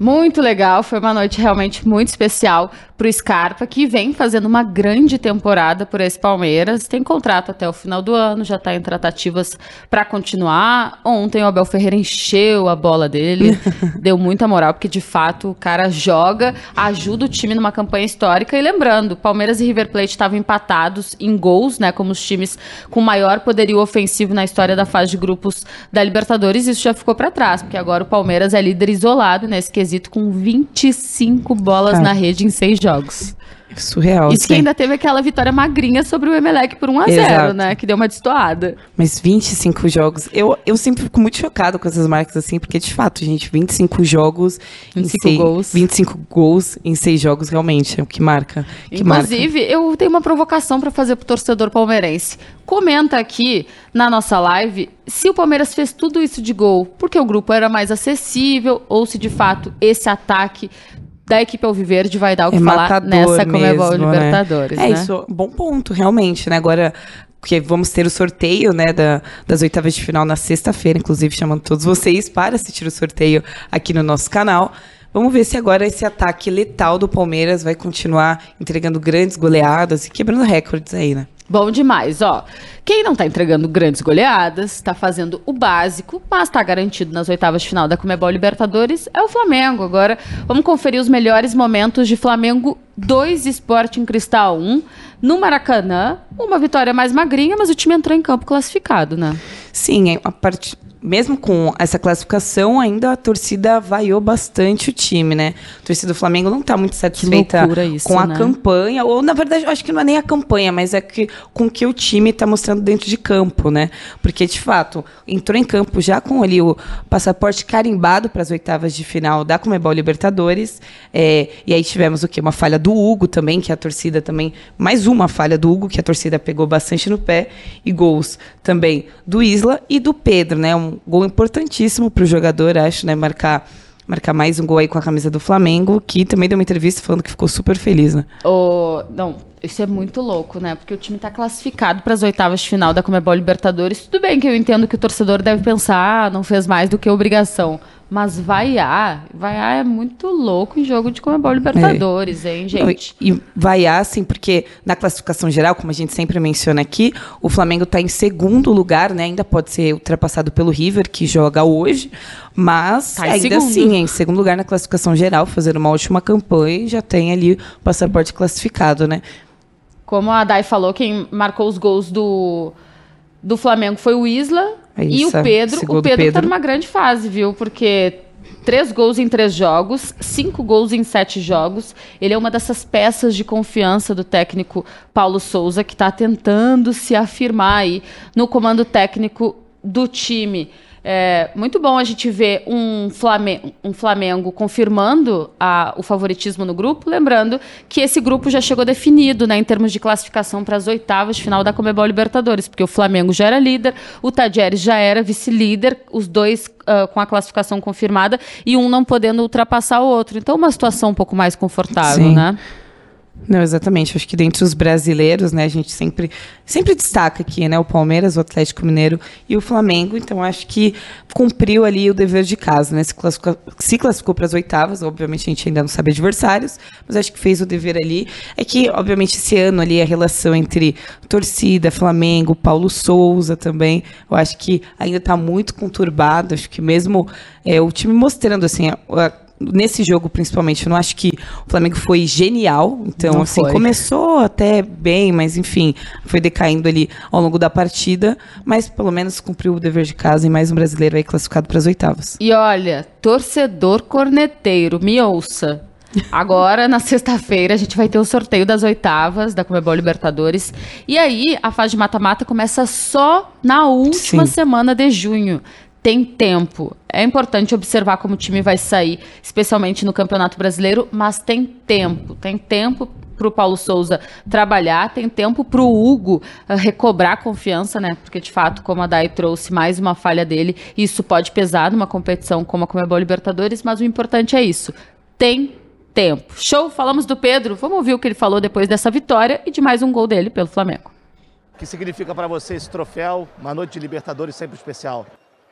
Muito legal, foi uma noite realmente muito especial pro Scarpa, que vem fazendo uma grande temporada por esse Palmeiras. Tem contrato até o final do ano, já tá em tratativas para continuar. Ontem o Abel Ferreira encheu a bola dele, deu muita moral, porque de fato o cara joga, ajuda o time numa campanha histórica. E lembrando, Palmeiras e River Plate estavam empatados em gols, né, como os times com maior poderio ofensivo na história da fase de grupos da Libertadores. Isso já ficou para trás, porque agora o Palmeiras é líder isolado nesse quesito com 25 bolas na rede em seis jogos. Surreal. Isso que assim. ainda teve aquela vitória magrinha sobre o Emelec por 1x0, Exato. né? Que deu uma destoada. Mas 25 jogos. Eu, eu sempre fico muito chocado com essas marcas assim, porque de fato, gente, 25 jogos. 25 em seis, gols. 25 gols em seis jogos, realmente. É o que marca. Que marca. Inclusive, eu tenho uma provocação pra fazer pro torcedor palmeirense. Comenta aqui na nossa live se o Palmeiras fez tudo isso de gol porque o grupo era mais acessível ou se de fato esse ataque da equipe Alviverde vai dar o que é falar nessa Comebol mesmo, né? Libertadores, É né? isso, bom ponto, realmente, né? Agora, porque vamos ter o sorteio, né, da- das oitavas de final na sexta-feira, inclusive chamando todos vocês para assistir o sorteio aqui no nosso canal. Vamos ver se agora esse ataque letal do Palmeiras vai continuar entregando grandes goleadas e quebrando recordes aí, né? Bom demais, ó. Quem não tá entregando grandes goleadas, tá fazendo o básico, mas tá garantido nas oitavas de final da Comebol Libertadores, é o Flamengo. Agora, vamos conferir os melhores momentos de Flamengo 2 Sporting Cristal 1 no Maracanã. Uma vitória mais magrinha, mas o time entrou em campo classificado, né? Sim, é a parte, mesmo com essa classificação, ainda a torcida vaiou bastante o time, né? A torcida do Flamengo não está muito satisfeita isso, com a né? campanha, ou na verdade, acho que não é nem a campanha, mas é que com o que o time está mostrando dentro de campo, né? Porque, de fato, entrou em campo já com ali o passaporte carimbado para as oitavas de final da Comebol Libertadores. é, e aí tivemos o quê? Uma falha do Hugo também, que a torcida também. Mais uma falha do Hugo, que a torcida pegou bastante no pé. E gols também do Isla e do Pedro, né? Um gol importantíssimo para o jogador, acho, né? Marcar. Marcar mais um gol aí com a camisa do Flamengo, que também deu uma entrevista falando que ficou super feliz, né? O... Não, isso é muito louco, né? Porque o time tá classificado para as oitavas de final da Comebol Libertadores. Tudo bem que eu entendo que o torcedor deve pensar, ah, não fez mais do que obrigação. Mas vaiar, vaiar é muito louco em jogo de Comebol Libertadores, hein, gente? Não, E vaiar, assim, porque na classificação geral, como a gente sempre menciona aqui, o Flamengo está em segundo lugar, né? Ainda pode ser ultrapassado pelo River, que joga hoje, mas Tá ainda segundo. assim é em segundo lugar na classificação geral, fazendo uma ótima campanha e já tem ali o passaporte classificado, né? Como a Dai falou, quem marcou os gols do, do Flamengo foi o Isla É e o isso, Pedro. O do Pedro, tá Pedro. numa grande fase, viu? Porque três gols em três jogos, cinco gols em sete jogos. Ele é uma dessas peças de confiança do técnico Paulo Souza, que está tentando se afirmar aí no comando técnico do time. É muito bom a gente ver um Flamengo, um Flamengo confirmando a- o favoritismo no grupo, lembrando que esse grupo já chegou definido né, em termos de classificação para as oitavas de final da Comebol Libertadores, porque o Flamengo já era líder, o Tadjeres já era vice-líder, os dois ah, com a classificação confirmada e um não podendo ultrapassar o outro. Então, uma situação um pouco mais confortável, Sim. né? Não, exatamente. Acho que dentre os brasileiros, né, a gente sempre, sempre destaca aqui, né, o Palmeiras, o Atlético Mineiro e o Flamengo. Então, acho que cumpriu ali o dever de casa, né? Se classificou, se classificou para as oitavas, obviamente a gente ainda não sabe adversários, mas acho que fez o dever ali. É que, obviamente, esse ano ali a relação entre torcida, Flamengo, Paulo Souza também, eu acho que ainda está muito conturbado. Acho que mesmo é, o time mostrando assim. a- a- Nesse jogo, principalmente, eu não acho que o Flamengo foi genial. Então, Não assim, foi. começou até bem, mas enfim, foi decaindo ali ao longo da partida. Mas pelo menos cumpriu o dever de casa e mais um brasileiro aí classificado para as oitavas. E olha, torcedor corneteiro, me ouça. Agora, na sexta-feira, a gente vai ter o sorteio das oitavas da Comebol Libertadores. E aí, a fase de mata-mata começa só na última Sim. semana de junho. Tem tempo. É importante observar como o time vai sair, especialmente no Campeonato Brasileiro, mas tem tempo. Tem tempo para o Paulo Souza trabalhar, tem tempo para o Hugo ah, recobrar confiança, né? Porque, de fato, como a Dai trouxe mais uma falha dele, isso pode pesar numa competição como a Comebol Libertadores, mas o importante é isso. Tem tempo. Show, falamos do Pedro. Vamos ouvir o que ele falou depois dessa vitória e de mais um gol dele pelo Flamengo. O que significa para você esse troféu, uma noite de Libertadores sempre especial?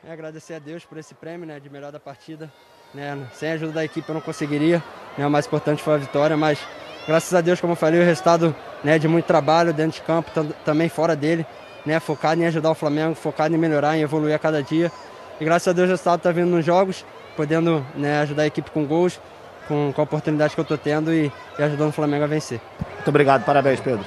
É agradecer a Deus por esse prêmio né, de melhor da partida. Né, sem a ajuda da equipe eu não conseguiria. Né, o mais importante foi a vitória, mas graças a Deus, como eu falei, o resultado né, de muito trabalho dentro de campo, tam- também fora dele. Né, focado em ajudar o Flamengo, focado em melhorar, em evoluir a cada dia. E graças a Deus o resultado está vindo nos jogos, podendo né, ajudar a equipe com gols, com, com a oportunidade que eu estou tendo e, e ajudando o Flamengo a vencer. Muito obrigado, parabéns, Pedro.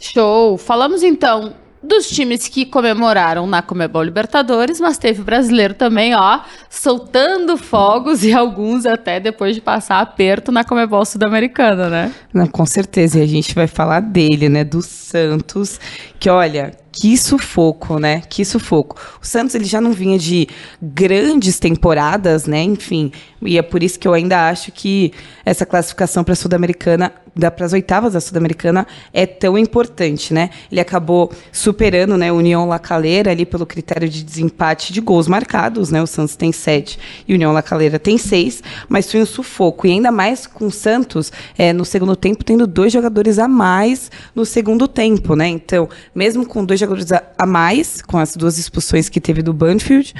Show! Falamos então dos times que comemoraram na Comebol Libertadores, mas teve brasileiro também, ó, soltando fogos e alguns até depois de passar aperto na Comebol Sul-Americana, né? Não, com certeza, e a gente vai falar dele, né, do Santos, que olha, que sufoco, né? Que sufoco. O Santos ele já não vinha de grandes temporadas, né? Enfim, e é por isso que eu ainda acho que essa classificação para a Sul-Americana, para as oitavas da Sul-Americana, é tão importante, né? Ele acabou superando, né, União La Calera ali pelo critério de desempate de gols marcados, né? O Santos tem sete e União La Calera tem seis, mas foi um sufoco e ainda mais com o Santos é, no segundo tempo tendo dois jogadores a mais no segundo tempo, né? Então, mesmo com dois jogadores a, a mais, com as duas expulsões que teve do Banfield,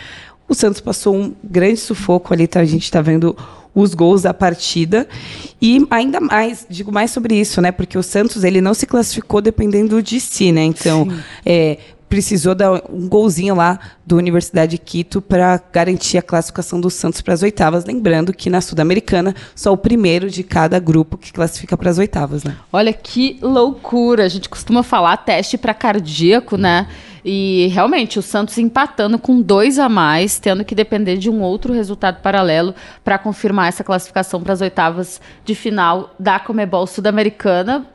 o Santos passou um grande sufoco ali, tá? A gente está vendo os gols da partida. E ainda mais, digo mais sobre isso, né? Porque o Santos ele não se classificou dependendo de si, né? Então, é, precisou dar um golzinho lá do Universidade de Quito para garantir a classificação do Santos para as oitavas. Lembrando que na Sul-Americana, só o primeiro de cada grupo que classifica para as oitavas, né? Olha que loucura! A gente costuma falar teste para cardíaco, né? E realmente o Santos empatando com dois a mais, tendo que depender de um outro resultado paralelo para confirmar essa classificação para as oitavas de final da Comebol Sul-Americana.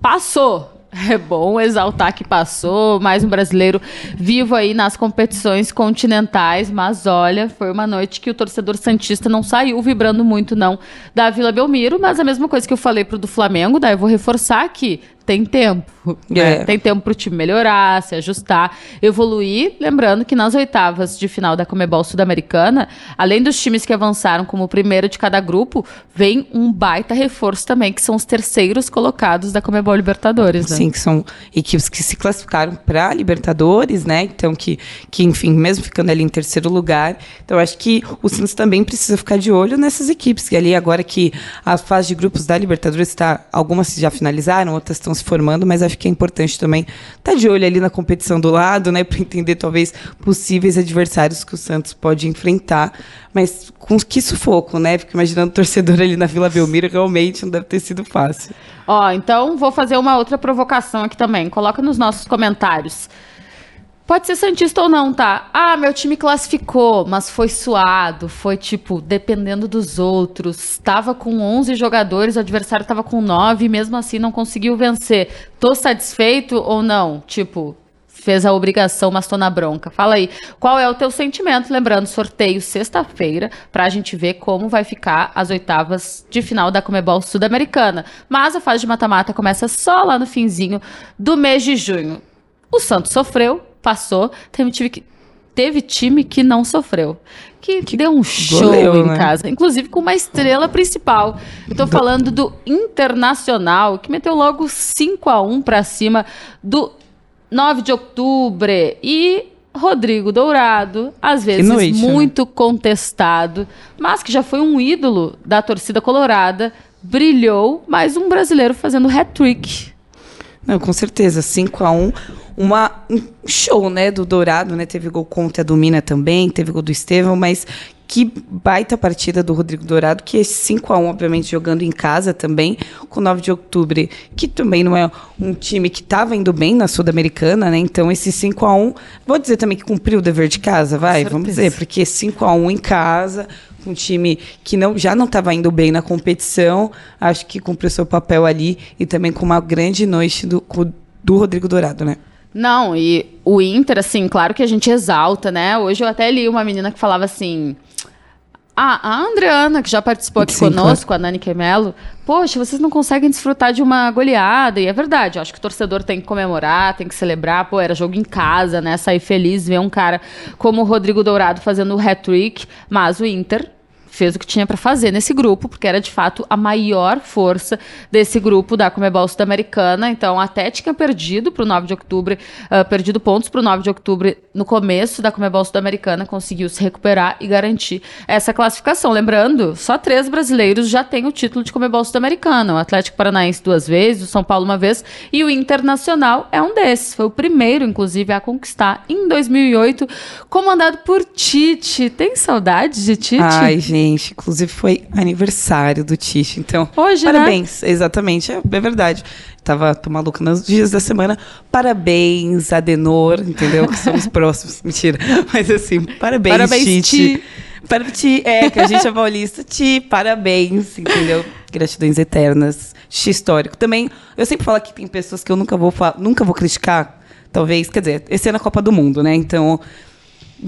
Passou, é bom exaltar que passou, mais um brasileiro vivo aí nas competições continentais, mas olha, foi uma noite que o torcedor santista não saiu vibrando muito não da Vila Belmiro, mas a mesma coisa que eu falei pro do Flamengo, daí eu vou reforçar aqui, tem tempo. Né? É. Tem tempo para o time melhorar, se ajustar, evoluir. Lembrando que nas oitavas de final da Comebol Sul-Americana, além dos times que avançaram como o primeiro de cada grupo, vem um baita reforço também, que são os terceiros colocados da Comebol Libertadores. Né? Sim, que são equipes que se classificaram para Libertadores, né? Então, que, que, enfim, mesmo ficando ali em terceiro lugar. Então, acho que o Santos também precisa ficar de olho nessas equipes. Que ali, agora que a fase de grupos da Libertadores está. Algumas já finalizaram, outras estão se formando, mas acho que é importante também estar de olho ali na competição do lado, né? Para entender, talvez, possíveis adversários que o Santos pode enfrentar. Mas com que sufoco, né? Fico imaginando o torcedor ali na Vila Belmiro, realmente não deve ter sido fácil. Ó, então vou fazer uma outra provocação aqui também. Coloca nos nossos comentários. Pode ser Santista ou não, tá? Ah, meu time classificou, mas foi suado, foi tipo, dependendo dos outros. Tava com 11 jogadores, o adversário tava com 9 e mesmo assim não conseguiu vencer. Tô satisfeito ou não? Tipo, fez a obrigação, mas tô na bronca. Fala aí, qual é o teu sentimento? Lembrando, sorteio sexta-feira, pra gente ver como vai ficar as oitavas de final da Comebol Sul-Americana. Mas a fase de mata-mata começa só lá no finzinho do mês de junho. O Santos sofreu, passou, teve time que, teve time que não sofreu. Que, deu um show em né? casa, inclusive com uma estrela principal. Eu tô falando do Internacional, que meteu logo 5 a 1 pra cima do 9 de outubro e Rodrigo Dourado, às vezes noite, né? muito contestado, mas que já foi um ídolo da torcida colorada, brilhou, mais um brasileiro fazendo hat-trick. Não, com certeza. 5 a 1 uma, um show, né, do Dourado, né? Teve gol contra do Mina também, teve gol do Estevão, mas que baita partida do Rodrigo Dourado, que é 5 a 1 obviamente, jogando em casa também, com 9 de outubro, que também não é um time que estava indo bem na Sul-Americana, né? Então, esse 5 a 1 vou dizer também que cumpriu o dever de casa, vai, vamos dizer, porque 5 a 1 em casa, com um time que não, já não estava indo bem na competição, acho que cumpriu seu papel ali e também com uma grande noite do, do Rodrigo Dourado, né? Não, e o Inter, assim, claro que a gente exalta, né? Hoje eu até li uma menina que falava assim. Ah, a Andreana, que já participou aqui Sim, conosco, a Nani Quemelo, poxa, vocês não conseguem desfrutar de uma goleada. E é verdade, eu acho que o torcedor tem que comemorar, tem que celebrar. Pô, era jogo em casa, né? Sair feliz, ver um cara como o Rodrigo Dourado fazendo o hat-trick. Mas o Inter fez o que tinha para fazer nesse grupo, porque era de fato a maior força desse grupo da Comebol Sul-Americana. Então, até tinha perdido para o 9 de outubro, ah, perdido pontos para o 9 de outubro no começo da Comebol Sul-Americana, conseguiu se recuperar e garantir essa classificação. Lembrando, só três brasileiros já têm o título de Comebol Sul-Americana: o Atlético Paranaense duas vezes, o São Paulo uma vez e o Internacional é um desses. Foi o primeiro, inclusive, a conquistar em 2008, comandado por Tite. Tem saudade de Tite? Ai, gente, Exatamente. Inclusive foi aniversário do Tish. Então, Hoje, né? parabéns. Exatamente, é, é verdade. Tava tô maluca nos dias da semana. Parabéns, Adenor, entendeu? Que somos próximos. Mentira. Mas assim, parabéns, Parabéns, Tite. Ti. Para ti, é, que a gente é paulista. Ti, parabéns, entendeu? Gratidões eternas. Ti histórico. Também, eu sempre falo que tem pessoas que eu nunca vou, nunca vou criticar, talvez. Quer dizer, esse ano é a Copa do Mundo, né? Então,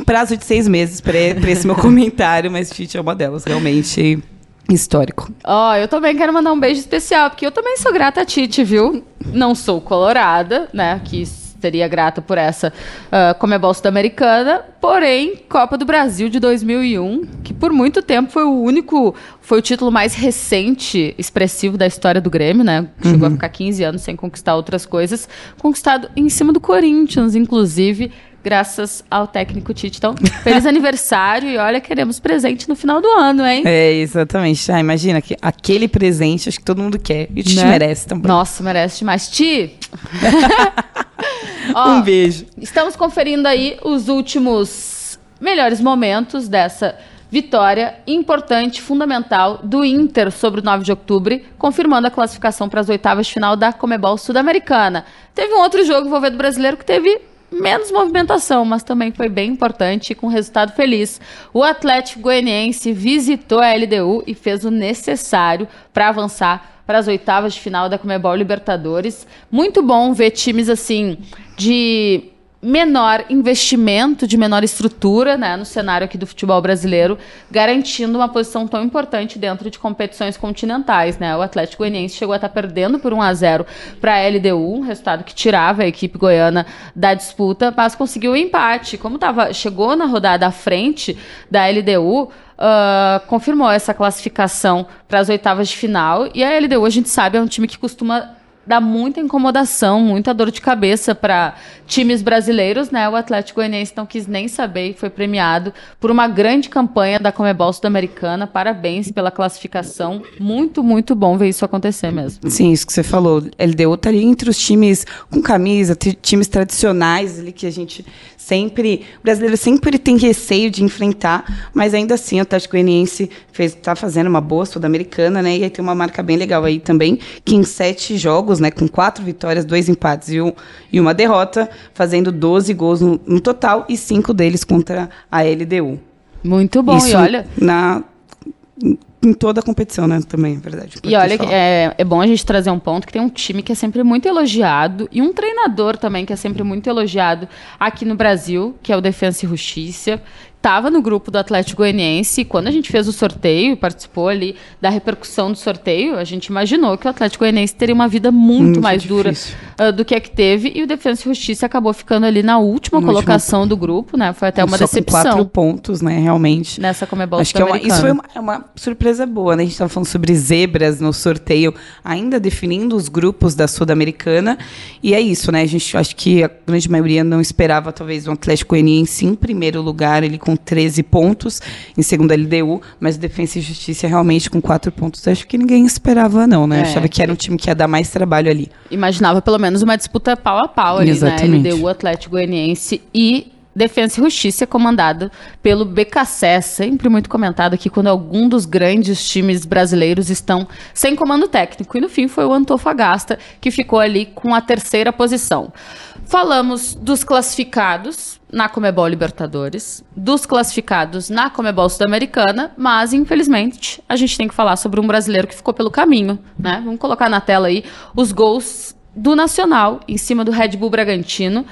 prazo de seis meses para esse meu comentário, mas Tite é uma delas, realmente histórico. Ó, eu também quero mandar um beijo especial, porque eu também sou grata a Tite, viu? Não sou colorada, né? Que seria grata por essa uh, Comebol Sul-Americana, porém, Copa do Brasil de 2001, que por muito tempo foi o único, foi o título mais recente, expressivo da história do Grêmio, né? Chegou a ficar 15 anos sem conquistar outras coisas, conquistado em cima do Corinthians, inclusive, graças ao técnico Tite. Então, feliz aniversário e olha, queremos presente no final do ano, hein? É, exatamente. Ah, imagina, que aquele presente, acho que todo mundo quer. E o Tite Né? merece também. Nossa, merece demais. Ti! Ó, um beijo. Estamos conferindo aí os últimos melhores momentos dessa vitória importante, fundamental do Inter sobre o 9 de outubro, confirmando a classificação para as oitavas de final da Comebol Sul-Americana. Teve um outro jogo envolvendo o brasileiro que teve menos movimentação, mas também foi bem importante e com resultado feliz. O Atlético Goianiense visitou a LDU e fez o necessário para avançar para as oitavas de final da Comebol Libertadores. Muito bom ver times assim de menor investimento, de menor estrutura, né, no cenário aqui do futebol brasileiro, garantindo uma posição tão importante dentro de competições continentais, né? O Atlético Goianiense chegou a estar perdendo por 1 a 0 para a LDU, um resultado que tirava a equipe goiana da disputa, mas conseguiu o empate. Como tava, chegou na rodada à frente da LDU, ah, confirmou essa classificação para as oitavas de final. E a LDU, a gente sabe, é um time que costuma dar muita incomodação, muita dor de cabeça para times brasileiros, né? O Atlético Goianiense não quis nem saber e foi premiado por uma grande campanha da Comebol Sul-Americana. Parabéns pela classificação. Muito, muito bom ver isso acontecer mesmo. Sim, isso que você falou. LDU tá ali entre os times com camisa, ti- times tradicionais ali que a gente sempre, o brasileiro sempre tem receio de enfrentar, mas ainda assim o Atlético Goianiense fez, tá fazendo uma boa sul-americana, né? E aí tem uma marca bem legal aí também, que em sete jogos, né, com quatro vitórias, dois empates e, um, e uma derrota, fazendo 12 gols no, no total e cinco deles contra a LDU. Muito bom. Isso e olha, na em toda a competição, né? Também, é verdade. E olha, é, é bom a gente trazer um ponto que tem um time que é sempre muito elogiado e um treinador também que é sempre muito elogiado aqui no Brasil, que é o Defensa e Justiça. Estava no grupo do Atlético Goianiense e quando a gente fez o sorteio, participou ali da repercussão do sorteio, a gente imaginou que o Atlético Goianiense teria uma vida muito, Muito mais dura difícil. ah, do que a que teve e o Defensa e Justiça acabou ficando ali na última No colocação do grupo, né? Foi até uma Só com decepção quatro pontos, né? Realmente. nessa Comebol Acho que é uma, isso foi uma, é uma surpresa boa, né? A gente estava falando sobre zebras no sorteio, ainda definindo os grupos da Sul-Americana. E é isso, né? A gente acho que a grande maioria não esperava, talvez, um Atlético Goianiense em primeiro lugar, ele com 13 pontos, em segundo LDU, mas o Defensa e Justiça realmente com quatro pontos. Acho que ninguém esperava, não, né? É. Achava que era um time que ia dar mais trabalho ali. imaginava pelo menos uma disputa pau a pau ali, Exatamente. né? LDU, Atlético Goianiense e Defensa e Justiça, comandado pelo BKC, sempre muito comentado aqui quando algum dos grandes times brasileiros estão sem comando técnico. E no fim foi o Antofagasta que ficou ali com a terceira posição. Falamos dos classificados na Comebol Libertadores, dos classificados na Comebol Sul-Americana, mas infelizmente a gente tem que falar sobre um brasileiro que ficou pelo caminho, né? Vamos colocar na tela aí os gols do Nacional em cima do Red Bull Bragantino.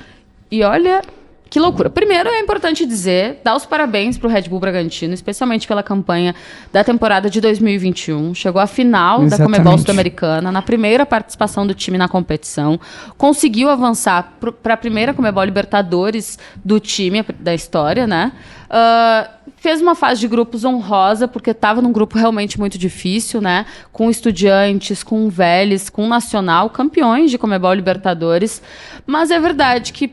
E olha que loucura. Primeiro é importante dizer, dar os parabéns pro Red Bull Bragantino, especialmente pela campanha da temporada de 2021. Chegou à final da Exatamente. Comebol Sul-Americana, na primeira participação do time na competição. Conseguiu avançar para a primeira Comebol Libertadores do time da história, né? Ah, fez uma fase de grupos honrosa, porque estava num grupo realmente muito difícil, né? Com estudiantes, com Vélez, com Nacional, campeões de Comebol Libertadores. Mas é verdade que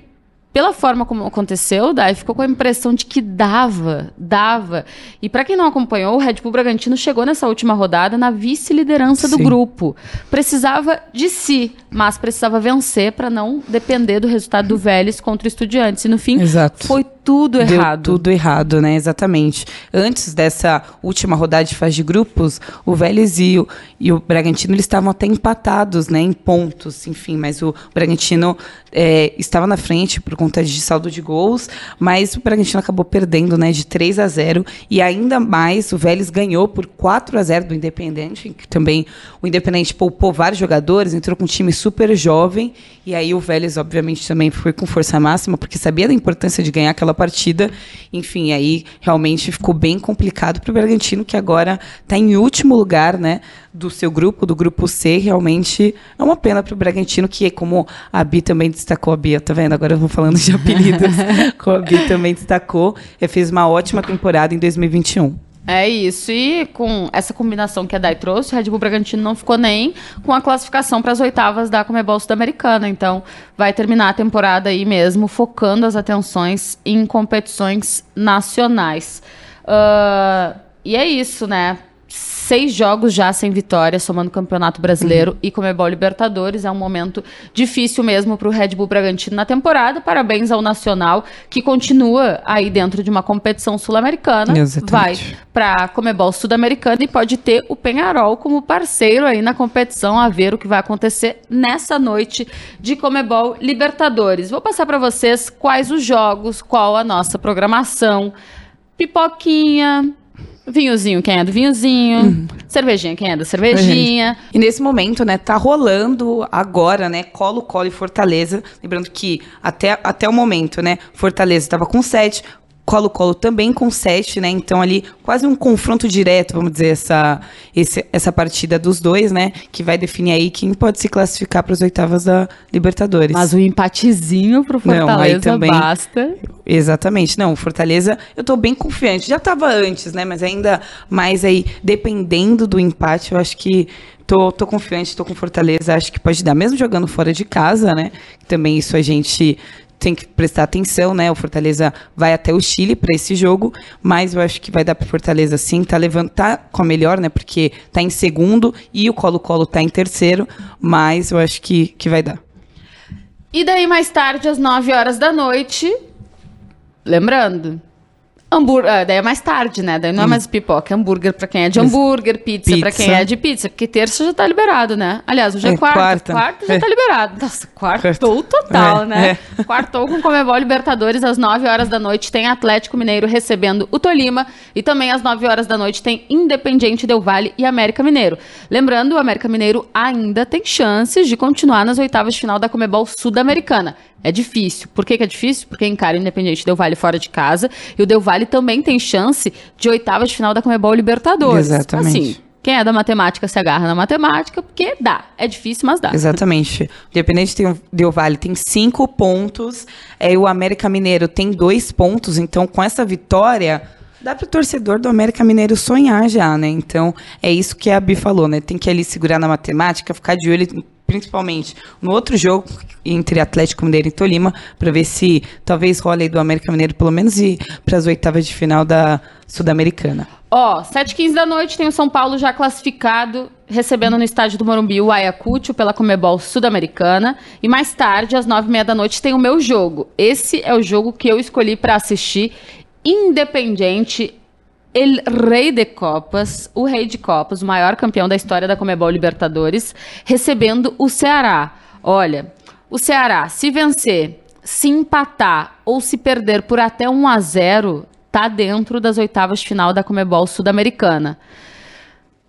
pela forma como aconteceu, daí ficou com a impressão de que dava, dava. E para quem não acompanhou, o Red Bull Bragantino chegou nessa última rodada na vice-liderança do grupo. Precisava de si, mas precisava vencer para não depender do resultado do Vélez contra o Estudiantes. E no fim, Exato. foi tudo Deu errado. tudo errado, né? Exatamente. Antes dessa última rodada de fase de grupos, o Vélez e o, e o Bragantino eles estavam até empatados, né? Em pontos, enfim. Mas o Bragantino é, estava na frente por conta de saldo de gols, mas o Bragantino acabou perdendo, né? De 3 a 0 e ainda mais o Vélez ganhou por 4 a 0 do Independente, que também o Independente poupou vários jogadores, entrou com um time super jovem e aí o Vélez obviamente também foi com força máxima porque sabia da importância de ganhar aquela partida. Enfim, aí realmente ficou bem complicado para o Bragantino que agora está em último lugar, né? Do seu grupo, do grupo C, realmente é uma pena para o Bragantino, que como a Bi também destacou, a Bia, tá vendo? Agora eu vou falando de apelidos, Bi também destacou, fez uma ótima temporada em 2021. É isso, e com essa combinação que a Dai trouxe, o Red Bull Bragantino não ficou nem com a classificação para as oitavas da Comebol Sudamericana. Então, vai terminar a temporada aí mesmo, focando as atenções em competições nacionais. Ah, e é isso, né? Seis jogos já sem vitória, somando Campeonato Brasileiro e Comebol Libertadores. É um momento difícil mesmo para o Red Bull Bragantino na temporada. Parabéns ao Nacional, que continua aí dentro de uma competição sul-americana. Vai para Comebol Sudamericana e pode ter o Penharol como parceiro aí na competição a ver o que vai acontecer nessa noite de Comebol Libertadores. Vou passar para vocês quais os jogos, qual a nossa programação. Pipoquinha, vinhozinho, quem é do vinhozinho, cervejinha, quem é da cervejinha. E nesse momento, né, tá rolando agora, né, Colo-Colo e Fortaleza. Lembrando que até, até o momento, né, Fortaleza estava com 7, Colo-Colo também com 7, né? Então ali quase um confronto direto, vamos dizer, essa, esse- essa partida dos dois, né? Que vai definir aí quem pode se classificar para as oitavas da Libertadores. Mas o empatezinho pro Não, aí Fortaleza também- basta. Exatamente. Não, o Fortaleza, eu tô bem confiante. Já tava antes, né? Mas ainda mais aí, dependendo do empate, eu acho que tô, tô confiante, tô com Fortaleza, acho que pode dar, mesmo jogando fora de casa, né? Também isso a gente tem que prestar atenção, né? O Fortaleza vai até o Chile para esse jogo, mas eu acho que vai dar para Fortaleza sim, tá levando, tá com a melhor, né? Porque tá em segundo e o Colo-Colo tá em terceiro, mas eu acho que, que vai dar. E daí, mais tarde, às 9 horas da noite, lembrando, hambúrguer, ah, daí é mais tarde, né? Daí não é mais pipoca, é hambúrguer pra quem é de hambúrguer, pizza, pra quem Pizza. é de pizza, porque terça já tá liberado, né? Aliás, hoje é, É, quarta, quarta. quarta já É. tá liberado. Nossa, quartou total, É, né? Quartou com Comebol Libertadores às 9 horas da noite, tem Atlético Mineiro recebendo o Tolima e também às 9 horas da noite tem Independiente Del Vale e América Mineiro. Lembrando, o América Mineiro ainda tem chances de continuar nas oitavas de final da Comebol Sudamericana. É difícil. Por que, que é difícil? Porque encara o Independente Del Vale fora de casa e o Del Vale também tem chance de oitavas de final da Comebol Libertadores. Exatamente. Assim, quem é da matemática se agarra na matemática, porque dá. É difícil, mas dá. Exatamente. Independente tem, Del Vale tem cinco pontos, é, o América Mineiro tem dois pontos, então com essa vitória. Dá para o torcedor do América Mineiro sonhar já, né? Então, é isso que a Bi falou, né? Tem que ali segurar na matemática, ficar de olho, principalmente no outro jogo entre Atlético Mineiro e Tolima, para ver se talvez role aí do América Mineiro pelo menos ir para as oitavas de final da Sul-Americana. Ó, 7h15 da noite tem o São Paulo já classificado, recebendo no estádio do Morumbi o Ayacucho pela Comebol Sudamericana. E mais tarde, às 9h30 da noite, tem o meu jogo. Esse é o jogo que eu escolhi para assistir, Independiente El Rei de Copas, o Rei de Copas, o maior campeão da história da Comebol Libertadores, recebendo o Ceará. Olha, o Ceará, se vencer, se empatar ou se perder por até 1 a 0, tá dentro das oitavas de final da Comebol Sudamericana.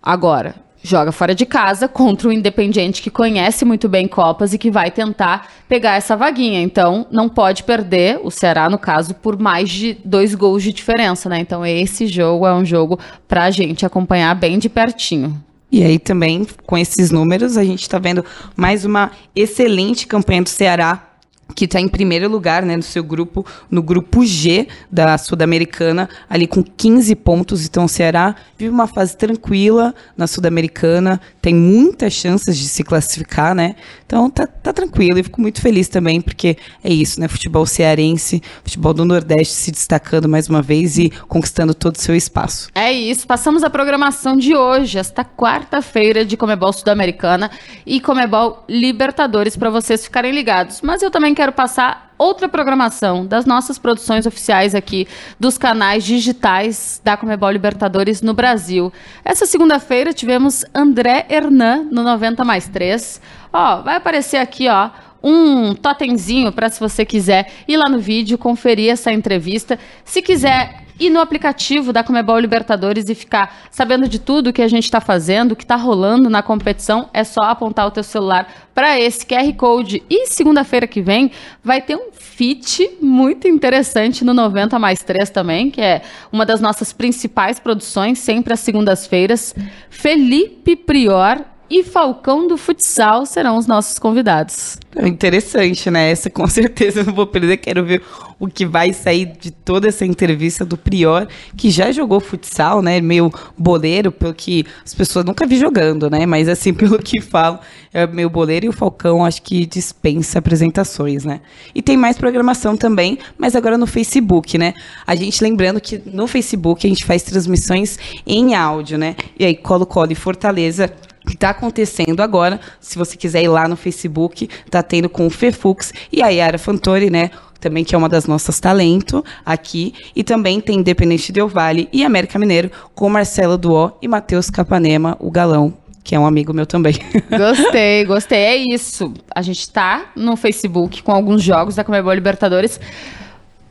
Agora, joga fora de casa contra o Independiente que conhece muito bem Copas e que vai tentar pegar essa vaguinha. Então, não pode perder, o Ceará, no caso, por mais de dois gols de diferença, né? Então, esse jogo é um jogo pra gente acompanhar bem de pertinho. E aí também, com esses números, a gente está vendo mais uma excelente campanha do Ceará que está em primeiro lugar, né, no seu grupo, no grupo G da Sul-Americana, ali com 15 pontos. Então, o Ceará vive uma fase tranquila na Sul-Americana, tem muitas chances de se classificar, né? Então, tá, tá tranquilo e fico muito feliz também, porque é isso, né? Futebol cearense, futebol do Nordeste se destacando mais uma vez e conquistando todo o seu espaço. É isso, passamos a programação de hoje, esta quarta-feira de Comebol Sul-Americana e Comebol Libertadores para vocês ficarem ligados. Mas eu também quero passar outra programação das nossas produções oficiais aqui dos canais digitais da Comebol Libertadores no Brasil. Essa segunda-feira tivemos André Hernan no 90 mais 3. Ó, vai aparecer aqui, ó, um totemzinho para se você quiser ir lá no vídeo conferir essa entrevista. Se quiser ir no aplicativo da Comebol Libertadores e ficar sabendo de tudo que a gente está fazendo, o que está rolando na competição, é só apontar o teu celular para esse QR Code. E segunda-feira que vem vai ter um feat muito interessante no 90 mais 3 também, que é uma das nossas principais produções, sempre às segundas-feiras. Felipe Prior e Falcão do Futsal serão os nossos convidados. É interessante, né? Essa com certeza eu não vou perder. Quero ver o que vai sair de toda essa entrevista do Prior, que já jogou futsal, né? Meio boleiro, pelo que as pessoas nunca vi jogando, né? Mas assim, pelo que falam, é meio boleiro e o Falcão acho que dispensa apresentações, né? E tem mais programação também, mas agora no Facebook, né? A gente lembrando que no Facebook a gente faz transmissões em áudio, né? E aí, Colo-Colo e Fortaleza que está acontecendo agora. Se você quiser ir lá no Facebook, está tendo com o Fefux e a Yara Fantori, né? Também que é uma das nossas talento aqui. E também tem Independente Del Vale e América Mineiro com Marcelo Duó e Matheus Capanema, o galão que é um amigo meu também. Gostei, gostei. É isso. A gente está no Facebook com alguns jogos da Comebol Libertadores.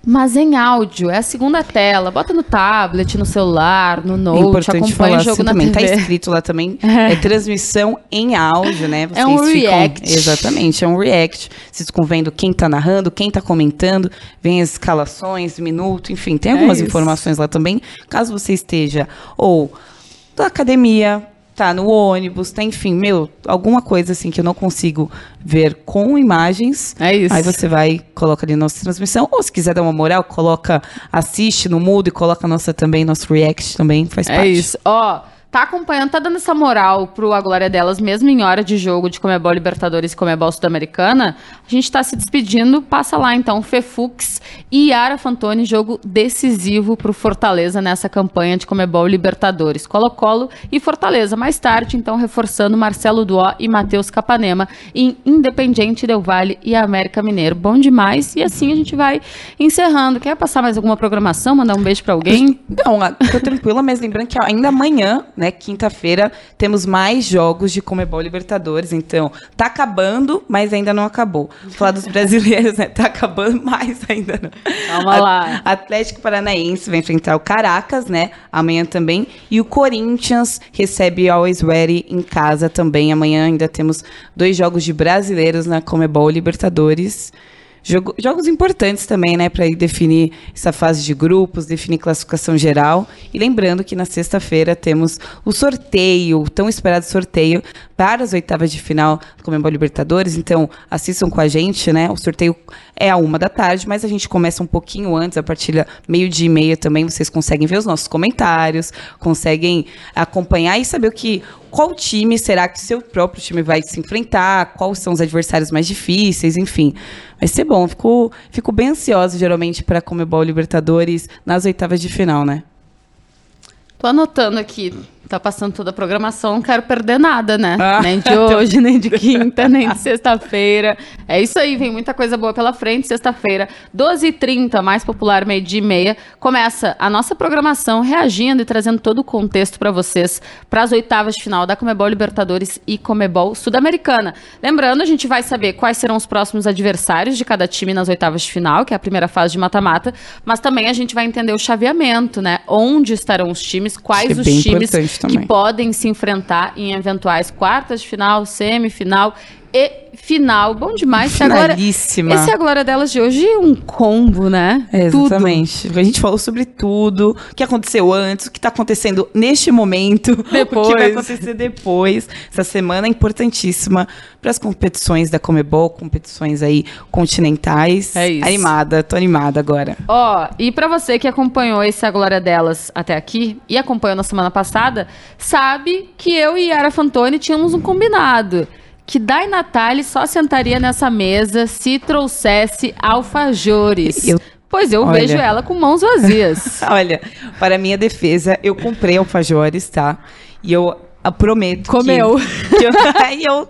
Mas em áudio, é a segunda tela. Bota no tablet, no celular, no note, Importante acompanha falar o jogo assim na também. TV. Tá escrito lá também. É transmissão em áudio, né? É um ficam- react. Exatamente, é um react. Vocês ficam vendo quem tá narrando, quem tá comentando, vem as escalações, minuto, enfim, tem algumas isso. informações lá também. Caso você esteja ou da academia, tá no ônibus, tá, enfim, meu, alguma coisa assim que eu não consigo ver com imagens. É isso. Aí você vai, coloca ali nossa transmissão. Ou se quiser dar uma moral, coloca, assiste no mudo e coloca nossa também, nosso react também, faz É parte. isso. Ó, tá acompanhando, tá dando essa moral pro A Glória Delas, mesmo em hora de jogo de Comebol Libertadores e Comebol Sul-Americana. A gente tá se despedindo. Passa lá, então, Fefux e Yara Fantoni, jogo decisivo pro Fortaleza nessa campanha de Comebol Libertadores. Colo-Colo e Fortaleza. Mais tarde, então, reforçando Marcelo Duó e Matheus Capanema em Independiente Del Vale e América Mineiro. Bom demais. E assim a gente vai encerrando. Quer passar mais alguma programação? Mandar um beijo pra alguém? Não, tô tranquila, mas lembrando que ainda amanhã, né, quinta-feira, temos mais jogos de Comebol Libertadores. Então, tá acabando, mas ainda não acabou. Falar dos brasileiros, né? Tá acabando, mas ainda não. Calma lá. Atlético Paranaense vai enfrentar o Caracas, né? Amanhã também. E o Corinthians recebe o Always Ready em casa também. Amanhã ainda temos dois jogos de brasileiros na Comebol Libertadores. Jogo- jogos importantes também, né, para definir essa fase de grupos, definir classificação geral. E lembrando que na sexta-feira temos o sorteio, o tão esperado sorteio para as oitavas de final do Comembol Libertadores. Então, assistam com a gente, né? O sorteio é a uma da tarde, mas a gente começa um pouquinho antes, a partir da meio-dia e meia também. Vocês conseguem ver os nossos comentários, conseguem acompanhar e saber o que. Qual time será que seu próprio time vai se enfrentar? Quais são os adversários mais difíceis? Enfim, vai ser bom. Fico, fico bem ansiosa, geralmente, para Comebol Libertadores nas oitavas de final, né? Tô anotando aqui. Tá passando toda a programação, não quero perder nada, né? Ah, nem de hoje, nem de quinta, nem de sexta-feira. É isso aí, vem muita coisa boa pela frente. Sexta-feira, 12h30, mais popular, meio-dia e meia, começa a nossa programação reagindo e trazendo todo o contexto para vocês para as oitavas de final da Comebol Libertadores e Comebol Sudamericana. Lembrando, a gente vai saber quais serão os próximos adversários de cada time nas oitavas de final, que é a primeira fase de mata-mata, mas também a gente vai entender o chaveamento, né? Onde estarão os times, quais é os times importante que também. podem se enfrentar em eventuais quartas de final, semifinal e final. Bom demais. Se agora, Finalíssima. esse é a glória delas de hoje, um combo, né? É, Tudo. exatamente. A gente falou sobre tudo, o que aconteceu antes, o que está acontecendo neste momento, o que vai Depois. acontecer depois. Essa semana é importantíssima para as competições da Comebol, competições aí continentais. É isso. Animada, tô animada agora. Ó, e pra você que acompanhou esse A Glória Delas até aqui e acompanhou na semana passada, sabe que eu e Yara Fantoni tínhamos um combinado. Que Dai Natali só sentaria nessa mesa se trouxesse alfajores. Eu- Pois eu Olha. vejo ela com mãos vazias. Olha, para minha defesa, eu comprei alfajores, tá? E eu prometo Comeu. que, que eu, eu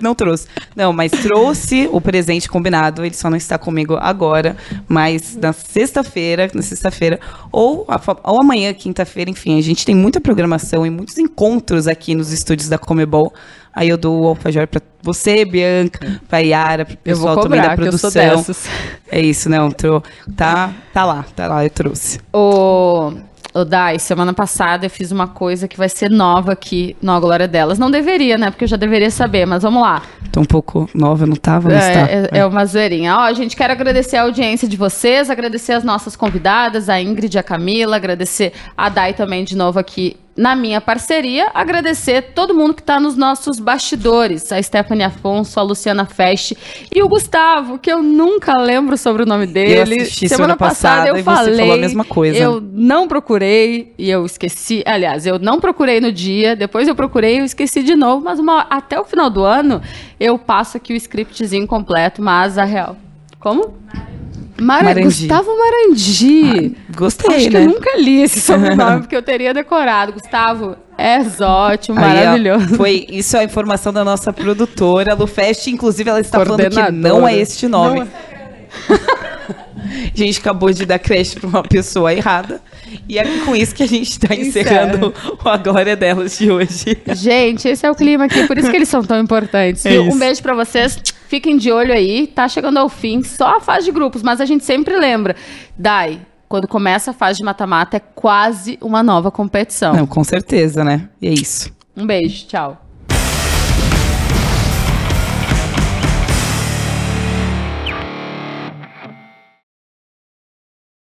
não trouxe. Não, mas trouxe o presente combinado. Ele só não está comigo agora, mas na sexta-feira, na sexta-feira ou, a ou amanhã, quinta-feira, enfim, a gente tem muita programação e muitos encontros aqui nos estúdios da Comebol. Aí eu dou o alfajor para você, Bianca, para Yara, o vou pessoal também da cobrar, que eu sou produção. dessas. É isso, não, tô, tá, tá lá, tá lá, eu trouxe. Ô, ô Dai, semana passada eu fiz uma coisa que vai ser nova aqui no A Glória Delas. Não deveria, né? Porque eu já deveria saber, mas vamos lá. Tô um pouco nova, não tava, mas tá. É, é, é uma zoeirinha. Ó, gente, quero agradecer a audiência de vocês, agradecer as nossas convidadas, a Ingrid e a Camila, agradecer a Dai também de novo aqui na minha parceria, agradecer todo mundo que está nos nossos bastidores, a Stephanie Afonso, a Luciana Feste e o Gustavo, que eu nunca lembro sobre o nome dele. assisti semana passada eu e você falei, falou a mesma coisa. Eu não procurei e eu esqueci. Aliás, eu não procurei no dia, depois eu procurei e eu esqueci de novo, mas uma- até o final do ano eu passo aqui o scriptzinho completo, mas a real. Como? Mara... Marandi. Gustavo Marandi. Gostei, Acho que né? eu nunca li esse sobrenome, porque eu teria decorado. Gustavo, és ótimo, Aí, ó, maravilhoso. foi isso é a informação da nossa produtora, Lufest, inclusive ela está falando que não é este nome. Não é. A gente acabou de dar creche para uma pessoa errada. E é com isso que a gente está encerrando a glória delas de hoje. Gente, esse é o clima aqui, por isso que eles são tão importantes. É um beijo pra vocês. Fiquem de olho aí. Tá chegando ao fim, só a fase de grupos, mas a gente sempre lembra. Dai, quando começa a fase de mata-mata, é quase uma nova competição. Não, com certeza, né? E é isso. Um beijo, tchau.